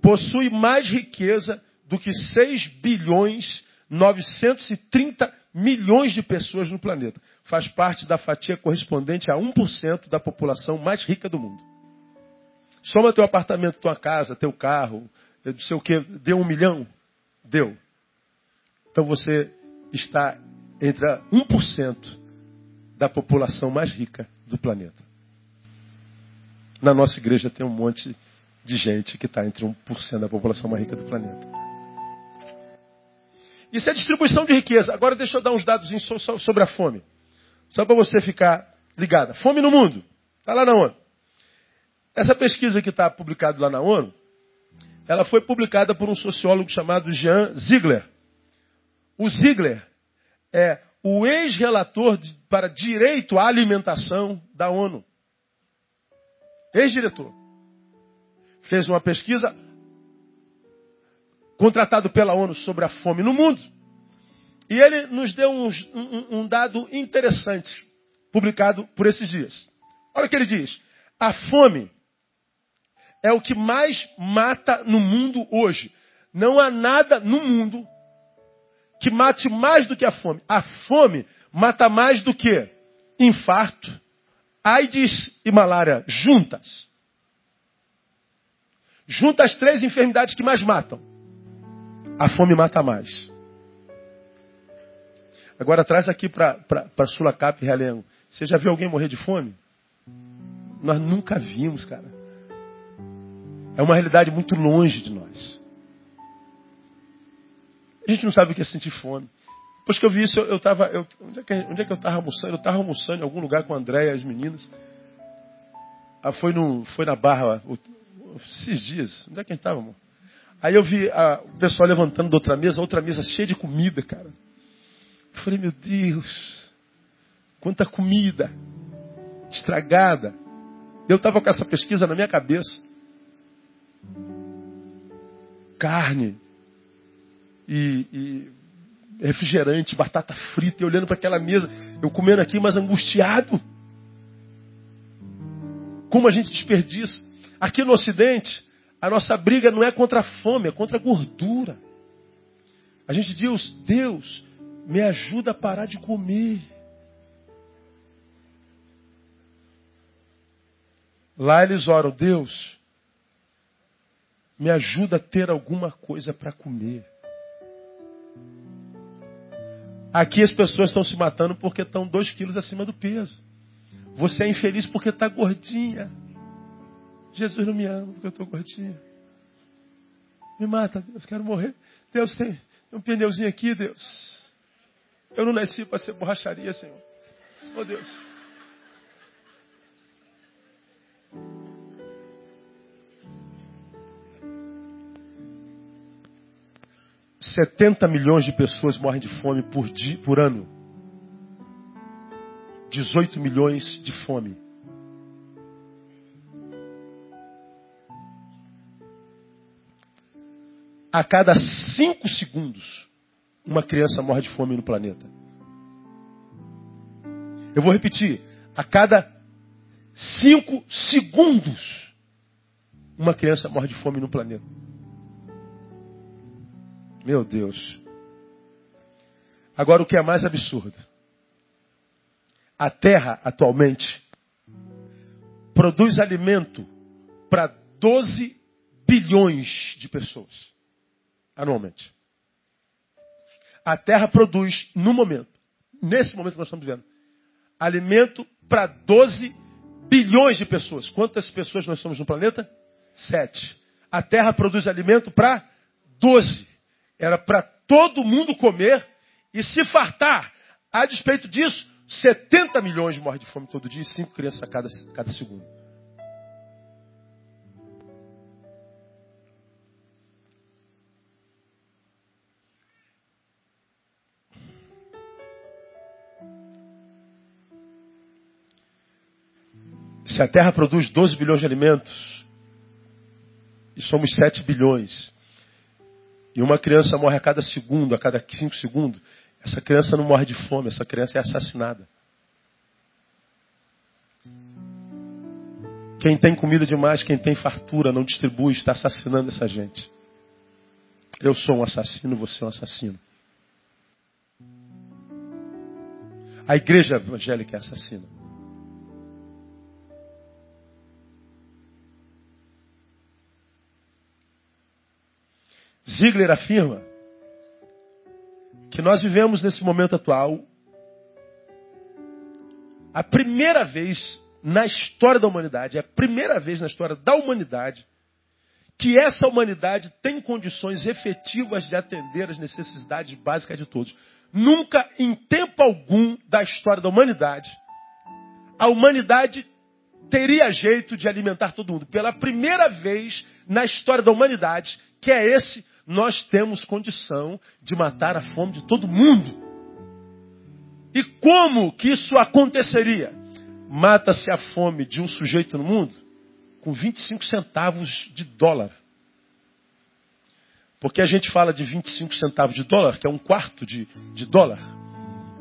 [SPEAKER 1] possui mais riqueza do que 6 bilhões 930 milhões de pessoas no planeta. Faz parte da fatia correspondente a 1% da população mais rica do mundo. Soma teu apartamento, tua casa, teu carro, não sei o que, deu um milhão? Deu. Então você está entre 1% da população mais rica do planeta. Na nossa igreja tem um monte de gente que está entre 1% da população mais rica do planeta. Isso é distribuição de riqueza. Agora deixa eu dar uns dados sobre a fome. Só para você ficar ligada. Fome no mundo. Está lá na ONU. Essa pesquisa que está publicada lá na ONU, ela foi publicada por um sociólogo chamado Jean Ziegler. O Ziegler é o ex-relator para direito à alimentação da ONU. Ex-diretor. Fez uma pesquisa contratado pela ONU sobre a fome no mundo. E ele nos deu um, um, um dado interessante, publicado por esses dias. Olha o que ele diz. A fome é o que mais mata no mundo hoje. Não há nada no mundo que mate mais do que a fome. A fome mata mais do que infarto, AIDS e malária juntas. Junta as três enfermidades que mais matam. A fome mata mais. Agora traz aqui para Sulacap e Realengo. Você já viu alguém morrer de fome? Nós nunca vimos, cara. É uma realidade muito longe de nós. A gente não sabe o que é sentir fome. Depois que eu vi isso, eu estava. Onde, é que, onde é que eu estava almoçando? Eu estava almoçando em algum lugar com o André e as meninas. Ah, foi, no, foi na barra esses dias. Onde é que a gente estava, amor? Aí eu vi a, o pessoal levantando da outra mesa, outra mesa cheia de comida, cara. Eu falei, meu Deus, quanta comida estragada. Eu estava com essa pesquisa na minha cabeça. Carne, e, e refrigerante, batata frita, e olhando para aquela mesa, eu comendo aqui, mas angustiado. Como a gente desperdiça. Aqui no Ocidente, a nossa briga não é contra a fome, é contra a gordura. A gente diz, Deus, me ajuda a parar de comer. Lá eles oram, Deus, me ajuda a ter alguma coisa para comer. Aqui as pessoas estão se matando porque estão dois quilos acima do peso. Você é infeliz porque está gordinha. Jesus não me ama porque eu estou gordinha. Me mata, Deus, quero morrer. Deus tem um pneuzinho aqui, Deus. Eu não nasci para ser borracharia, Senhor. Oh Deus. 70 milhões de pessoas morrem de fome por, dia, por ano. 18 milhões de fome. A cada 5 segundos, uma criança morre de fome no planeta. Eu vou repetir. A cada 5 segundos, uma criança morre de fome no planeta. Meu Deus. Agora o que é mais absurdo? A terra atualmente produz alimento para 12 bilhões de pessoas anualmente. A terra produz, no momento, nesse momento que nós estamos vivendo, alimento para 12 bilhões de pessoas. Quantas pessoas nós somos no planeta? Sete. A terra produz alimento para 12. Era para todo mundo comer e se fartar. A despeito disso, 70 milhões morrem de fome todo dia e 5 crianças a cada, cada segundo. Se a Terra produz 12 bilhões de alimentos, e somos 7 bilhões, e uma criança morre a cada segundo, a cada 5 segundos, essa criança não morre de fome, essa criança é assassinada. Quem tem comida demais, quem tem fartura, não distribui, está assassinando essa gente. Eu sou um assassino, você é um assassino. A igreja evangélica é assassina. Ziegler afirma que nós vivemos nesse momento atual a primeira vez na história da humanidade, é a primeira vez na história da humanidade que essa humanidade tem condições efetivas de atender as necessidades básicas de todos. Nunca, em tempo algum da história da humanidade, a humanidade teria jeito de alimentar todo mundo. Pela primeira vez na história da humanidade, que é esse nós temos condição de matar a fome de todo mundo. E como que isso aconteceria? Mata-se a fome de um sujeito no mundo com 25 centavos de dólar. Porque a gente fala de 25 centavos de dólar, que é um quarto de, de dólar.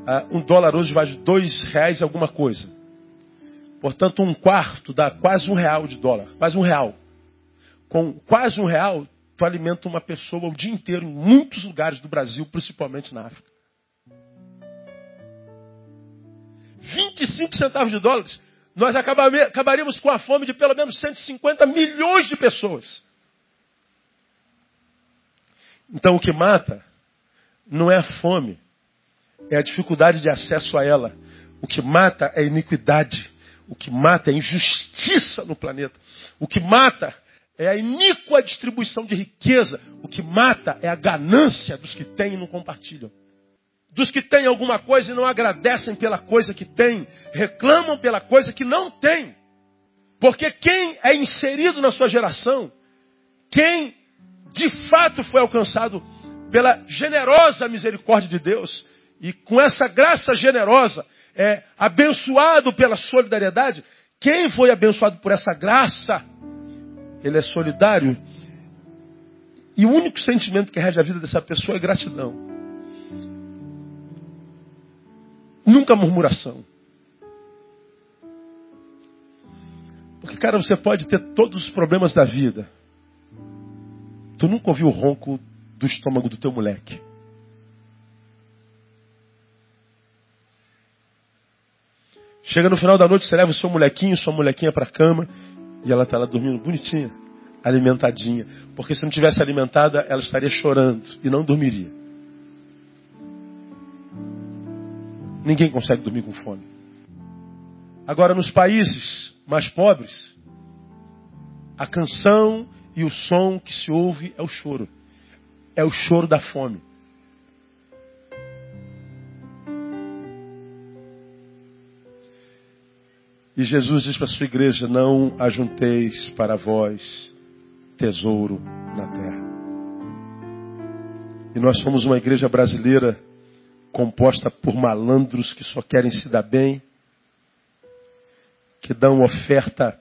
[SPEAKER 1] Ah, um dólar hoje vale dois reais alguma coisa. Portanto, um quarto dá quase um real de dólar. Quase um real. Com quase um real, tu alimenta uma pessoa o dia inteiro em muitos lugares do Brasil, principalmente na África. 25 centavos de dólares, nós acabaríamos com a fome de pelo menos 150 milhões de pessoas. Então o que mata não é a fome, é a dificuldade de acesso a ela. O que mata é a iniquidade. O que mata é a injustiça no planeta. O que mata é a iníqua distribuição de riqueza. O que mata é a ganância dos que têm e não compartilham. Dos que têm alguma coisa e não agradecem pela coisa que têm, reclamam pela coisa que não têm. Porque quem é inserido na sua geração, quem de fato foi alcançado pela generosa misericórdia de Deus, e com essa graça generosa, é abençoado pela solidariedade, quem foi abençoado por essa graça, ele é solidário. E o único sentimento que rege a vida dessa pessoa é gratidão. Nunca murmuração. Porque, cara, você pode ter todos os problemas da vida. Tu nunca ouviu o ronco do estômago do teu moleque. Chega no final da noite, você leva o seu molequinho, sua molequinha para a cama. E ela está lá dormindo bonitinha, alimentadinha. Porque se não tivesse alimentada, ela estaria chorando e não dormiria. Ninguém consegue dormir com fome. Agora, nos países mais pobres, a canção e o som que se ouve é o choro. É o choro da fome. E Jesus diz para a sua igreja: Não ajunteis para vós tesouro na terra. E nós somos uma igreja brasileira composta por malandros que só querem se dar bem, que dão oferta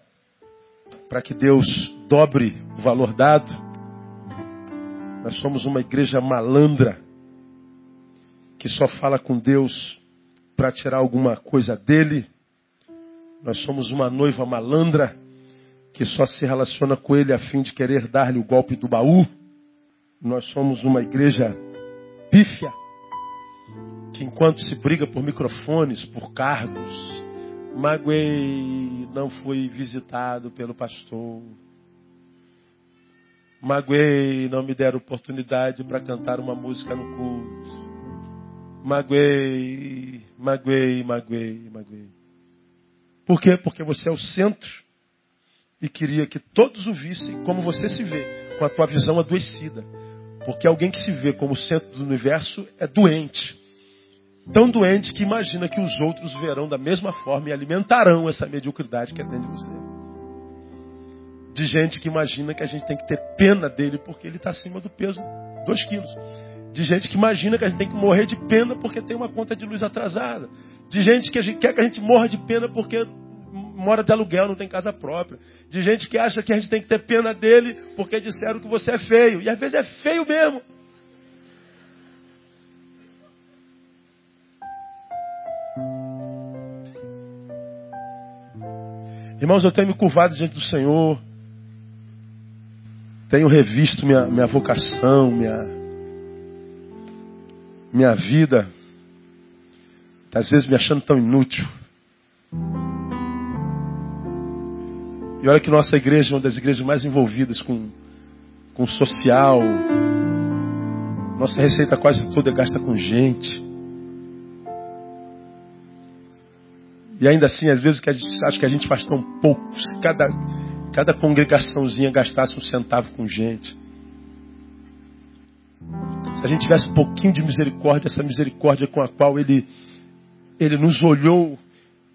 [SPEAKER 1] para que Deus dobre o valor dado. Nós somos uma igreja malandra que só fala com Deus para tirar alguma coisa dele. Nós somos uma noiva malandra que só se relaciona com ele a fim de querer dar-lhe o golpe do baú. Nós somos uma igreja pífia, que enquanto se briga por microfones, por cargos, magoei, não fui visitado pelo pastor. Magoei, não me deram oportunidade para cantar uma música no culto. Magoei, magoei, magoei, magoei. Por quê? Porque você é o centro e queria que todos o vissem como você se vê, com a tua visão adoecida. Porque alguém que se vê como centro do universo é doente. Tão doente que imagina que os outros verão da mesma forma e alimentarão essa mediocridade que é dentro de você. De gente que imagina que a gente tem que ter pena dele porque ele está acima do peso 2 quilos. De gente que imagina que a gente tem que morrer de pena porque tem uma conta de luz atrasada. De gente que quer que a gente morra de pena porque mora de aluguel, não tem casa própria. De gente que acha que a gente tem que ter pena dele porque disseram que você é feio. E às vezes é feio mesmo. Irmãos, eu tenho me curvado diante do Senhor. Tenho revisto minha, minha vocação, minha, minha vida. Às vezes me achando tão inútil. E olha que nossa igreja é uma das igrejas mais envolvidas com, com social. Nossa receita quase toda é gasta com gente. E ainda assim, às vezes, que a gente acha que a gente faz tão pouco. Se cada, cada congregaçãozinha gastasse um centavo com gente. Se a gente tivesse um pouquinho de misericórdia, essa misericórdia com a qual Ele, ele nos olhou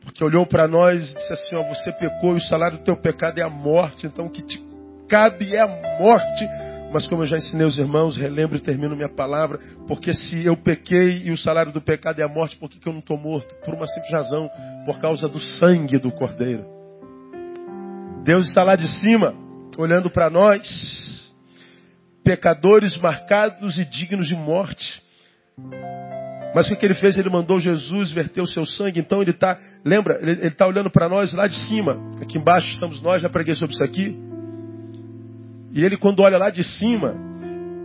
[SPEAKER 1] porque olhou para nós e disse assim: ó, você pecou e o salário do teu pecado é a morte, então o que te cabe é a morte. Mas como eu já ensinei os irmãos, relembro e termino minha palavra, porque se eu pequei e o salário do pecado é a morte, por que, que eu não estou morto? Por uma simples razão, por causa do sangue do Cordeiro. Deus está lá de cima, olhando para nós, pecadores marcados e dignos de morte. Mas o que ele fez? Ele mandou Jesus verter o seu sangue. Então ele está, lembra, ele está olhando para nós lá de cima. Aqui embaixo estamos nós, já preguei sobre isso aqui. E ele, quando olha lá de cima,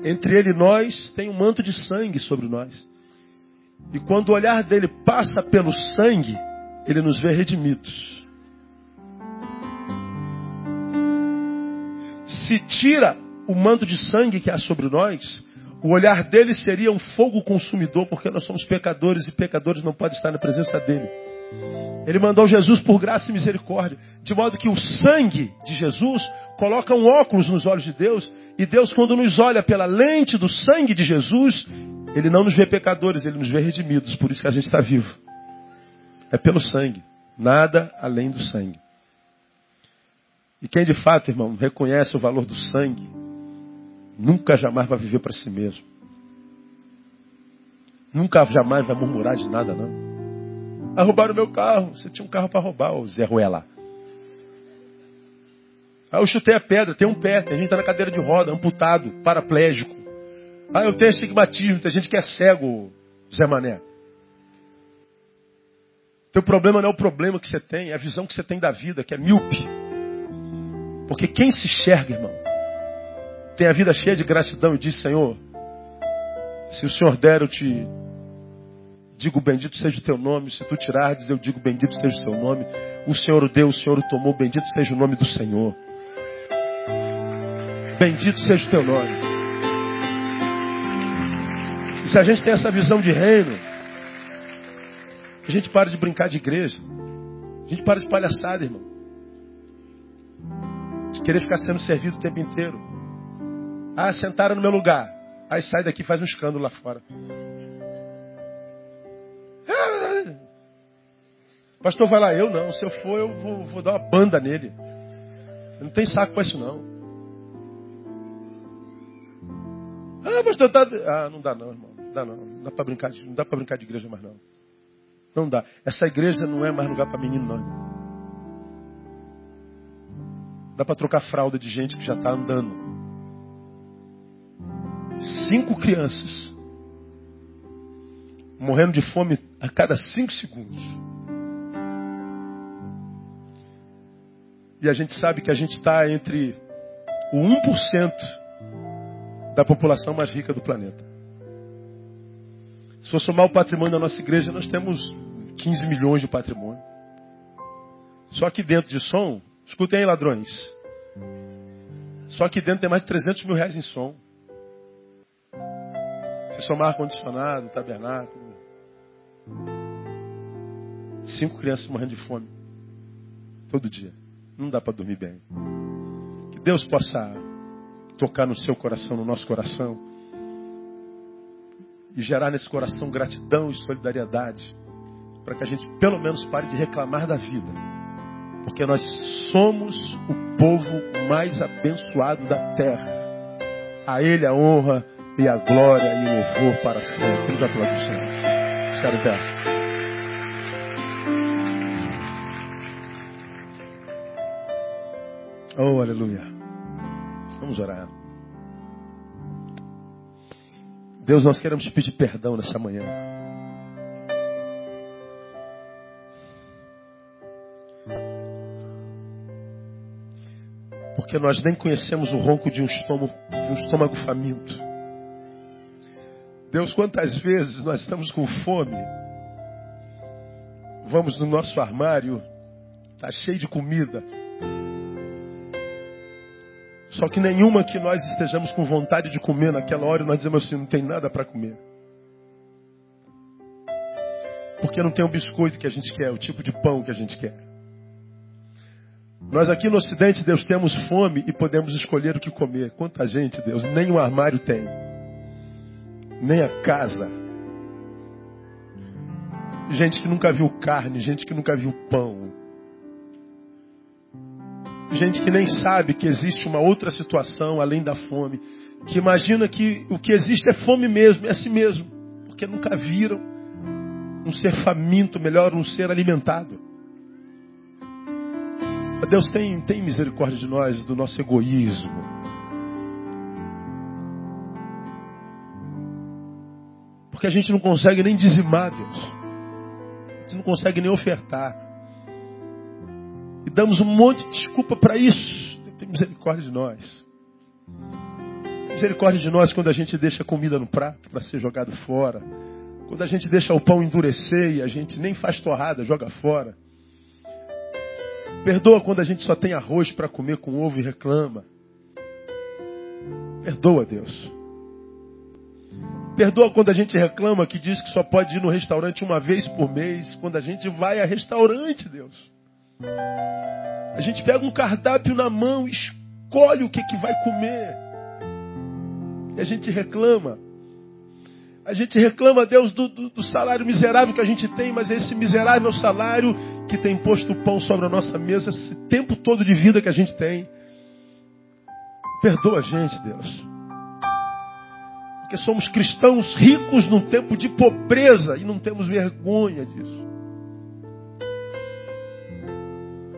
[SPEAKER 1] entre ele e nós, tem um manto de sangue sobre nós. E quando o olhar dele passa pelo sangue, ele nos vê redimidos. Se tira o manto de sangue que há sobre nós, o olhar dele seria um fogo consumidor, porque nós somos pecadores e pecadores não podem estar na presença dele. Ele mandou Jesus por graça e misericórdia, de modo que o sangue de Jesus coloca um óculos nos olhos de Deus, e Deus, quando nos olha pela lente do sangue de Jesus, ele não nos vê pecadores, ele nos vê redimidos, por isso que a gente está vivo. É pelo sangue, nada além do sangue. E quem de fato, irmão, reconhece o valor do sangue, nunca jamais vai viver para si mesmo. Nunca jamais vai murmurar de nada, não. Ah, roubaram meu carro. Você tinha um carro para roubar, ô Zé Ruela. Ah, eu chutei a pedra, tem um pé, tem gente que tá na cadeira de roda, amputado, paraplégico. Ah, eu tenho estigmatismo, tem gente que é cego, Zé Mané. Teu problema não é o problema que você tem, é a visão que você tem da vida, que é míope. Porque quem se enxerga, irmão, tem a vida cheia de gratidão e diz, Senhor, se o Senhor der, eu te digo bendito seja o teu nome. Se tu tirares, eu digo bendito seja o teu nome. O Senhor deu, o Senhor tomou. Bendito seja o nome do Senhor. Bendito seja o teu nome. E se a gente tem essa visão de reino, a gente para de brincar de igreja. A gente para de palhaçada, irmão. De querer ficar sendo servido o tempo inteiro. Ah, sentaram no meu lugar. Aí sai daqui e faz um escândalo lá fora. Pastor, vai lá. Eu não. Se eu for, eu vou, vou dar uma banda nele. Eu não tem saco para isso, não. Ah, pastor, tá... Ah, não dá não, irmão. Não dá não. Não dá para brincar, de... não dá para brincar de igreja mais não. Não dá. Essa igreja não é mais lugar para menino, não. Irmão. Dá para trocar fralda de gente que já está andando cinco crianças morrendo de fome a cada cinco segundos. E a gente sabe que a gente está entre o 1% da população mais rica do planeta. Se for somar o patrimônio da nossa igreja, nós temos 15 milhões de patrimônio. Só que dentro de som, escutem aí, ladrões. Só que dentro tem mais de 300 mil reais em som. Se somar ar-condicionado, tabernáculo. Cinco crianças morrendo de fome. Todo dia. Não dá para dormir bem. Que Deus possa tocar no seu coração, no nosso coração. E gerar nesse coração gratidão e solidariedade. Para que a gente pelo menos pare de reclamar da vida porque nós somos o povo mais abençoado da terra. A Ele a honra e a glória e o louvor para sempre. Vamos aplaudir o Senhor. Ficar em pé. Oh, aleluia. Vamos orar. Deus, nós queremos pedir perdão nessa manhã. porque nós nem conhecemos o ronco de um estômago, de um estômago faminto. Deus, quantas vezes nós estamos com fome, vamos no nosso armário, está cheio de comida, só que nenhuma que nós estejamos com vontade de comer naquela hora, nós dizemos assim: não tem nada para comer. Porque não tem o biscoito que a gente quer, o tipo de pão que a gente quer. Nós aqui no Ocidente, Deus, temos fome e podemos escolher o que comer. Quanta gente, Deus, nem o armário tem, nem a casa. Gente que nunca viu carne, gente que nunca viu pão. Gente que nem sabe que existe uma outra situação além da fome. Que imagina que o que existe é fome mesmo, é assim mesmo. Porque nunca viram um ser faminto, melhor, um ser alimentado. Deus tem, tem misericórdia de nós, do nosso egoísmo. Porque a gente não consegue nem dizimar, Deus. A gente não consegue nem ofertar. E damos um monte de desculpa para isso. Tem misericórdia de nós. Misericórdia de nós quando a gente deixa comida no prato para ser jogado fora. Quando a gente deixa o pão endurecer e a gente nem faz torrada, joga fora. Perdoa quando a gente só tem arroz para comer com ovo e reclama. Perdoa, Deus. Perdoa quando a gente reclama que diz que só pode ir no restaurante uma vez por mês, quando a gente vai a restaurante, Deus. A gente pega um cardápio na mão, escolhe o que, que vai comer. E a gente reclama. A gente reclama, Deus, do, do, do, salário miserável que a gente tem, mas é esse miserável salário que tem posto o pão sobre a nossa mesa esse tempo todo de vida que a gente tem. Perdoa a gente, Deus. Porque somos cristãos ricos num tempo de pobreza e não temos vergonha disso.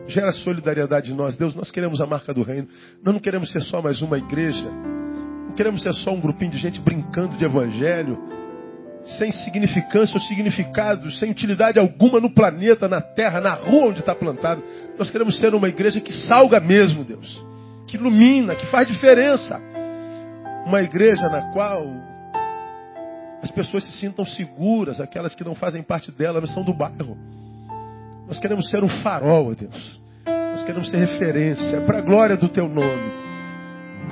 [SPEAKER 1] Gera solidariedade em nós. Deus, nós queremos a marca do reino. Nós não queremos ser só mais uma igreja. Não queremos ser só um grupinho de gente brincando de evangelho sem significância ou significado, sem utilidade alguma no planeta, na terra, na rua onde está plantado. Nós queremos ser uma igreja que salga mesmo, Deus, que ilumina, que faz diferença. Uma igreja na qual as pessoas se sintam seguras, aquelas que não fazem parte dela, não são do bairro. Nós queremos ser um farol, ó Deus. Nós queremos ser referência para a glória do teu nome.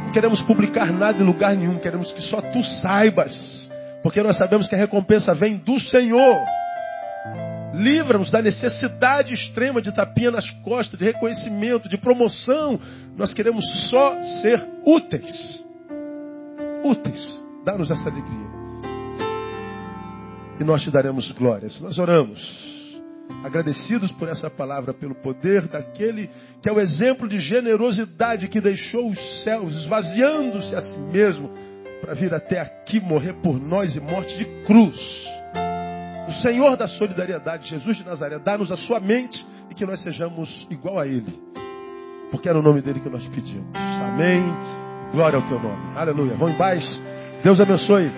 [SPEAKER 1] Não queremos publicar nada em lugar nenhum, queremos que só tu saibas porque nós sabemos que a recompensa vem do Senhor. Livra-nos da necessidade extrema de tapinha nas costas, de reconhecimento, de promoção. Nós queremos só ser úteis. Úteis. Dá-nos essa alegria. E nós te daremos glórias. Nós oramos agradecidos por essa palavra, pelo poder daquele que é o exemplo de generosidade que deixou os céus, esvaziando-se a si mesmo para vir até aqui morrer por nós e morte de cruz. O Senhor da solidariedade, Jesus de Nazaré, dá-nos a sua mente e que nós sejamos igual a Ele. Porque é no nome dele que nós pedimos. Amém. Glória ao teu nome. Aleluia. Vão em paz. Deus abençoe.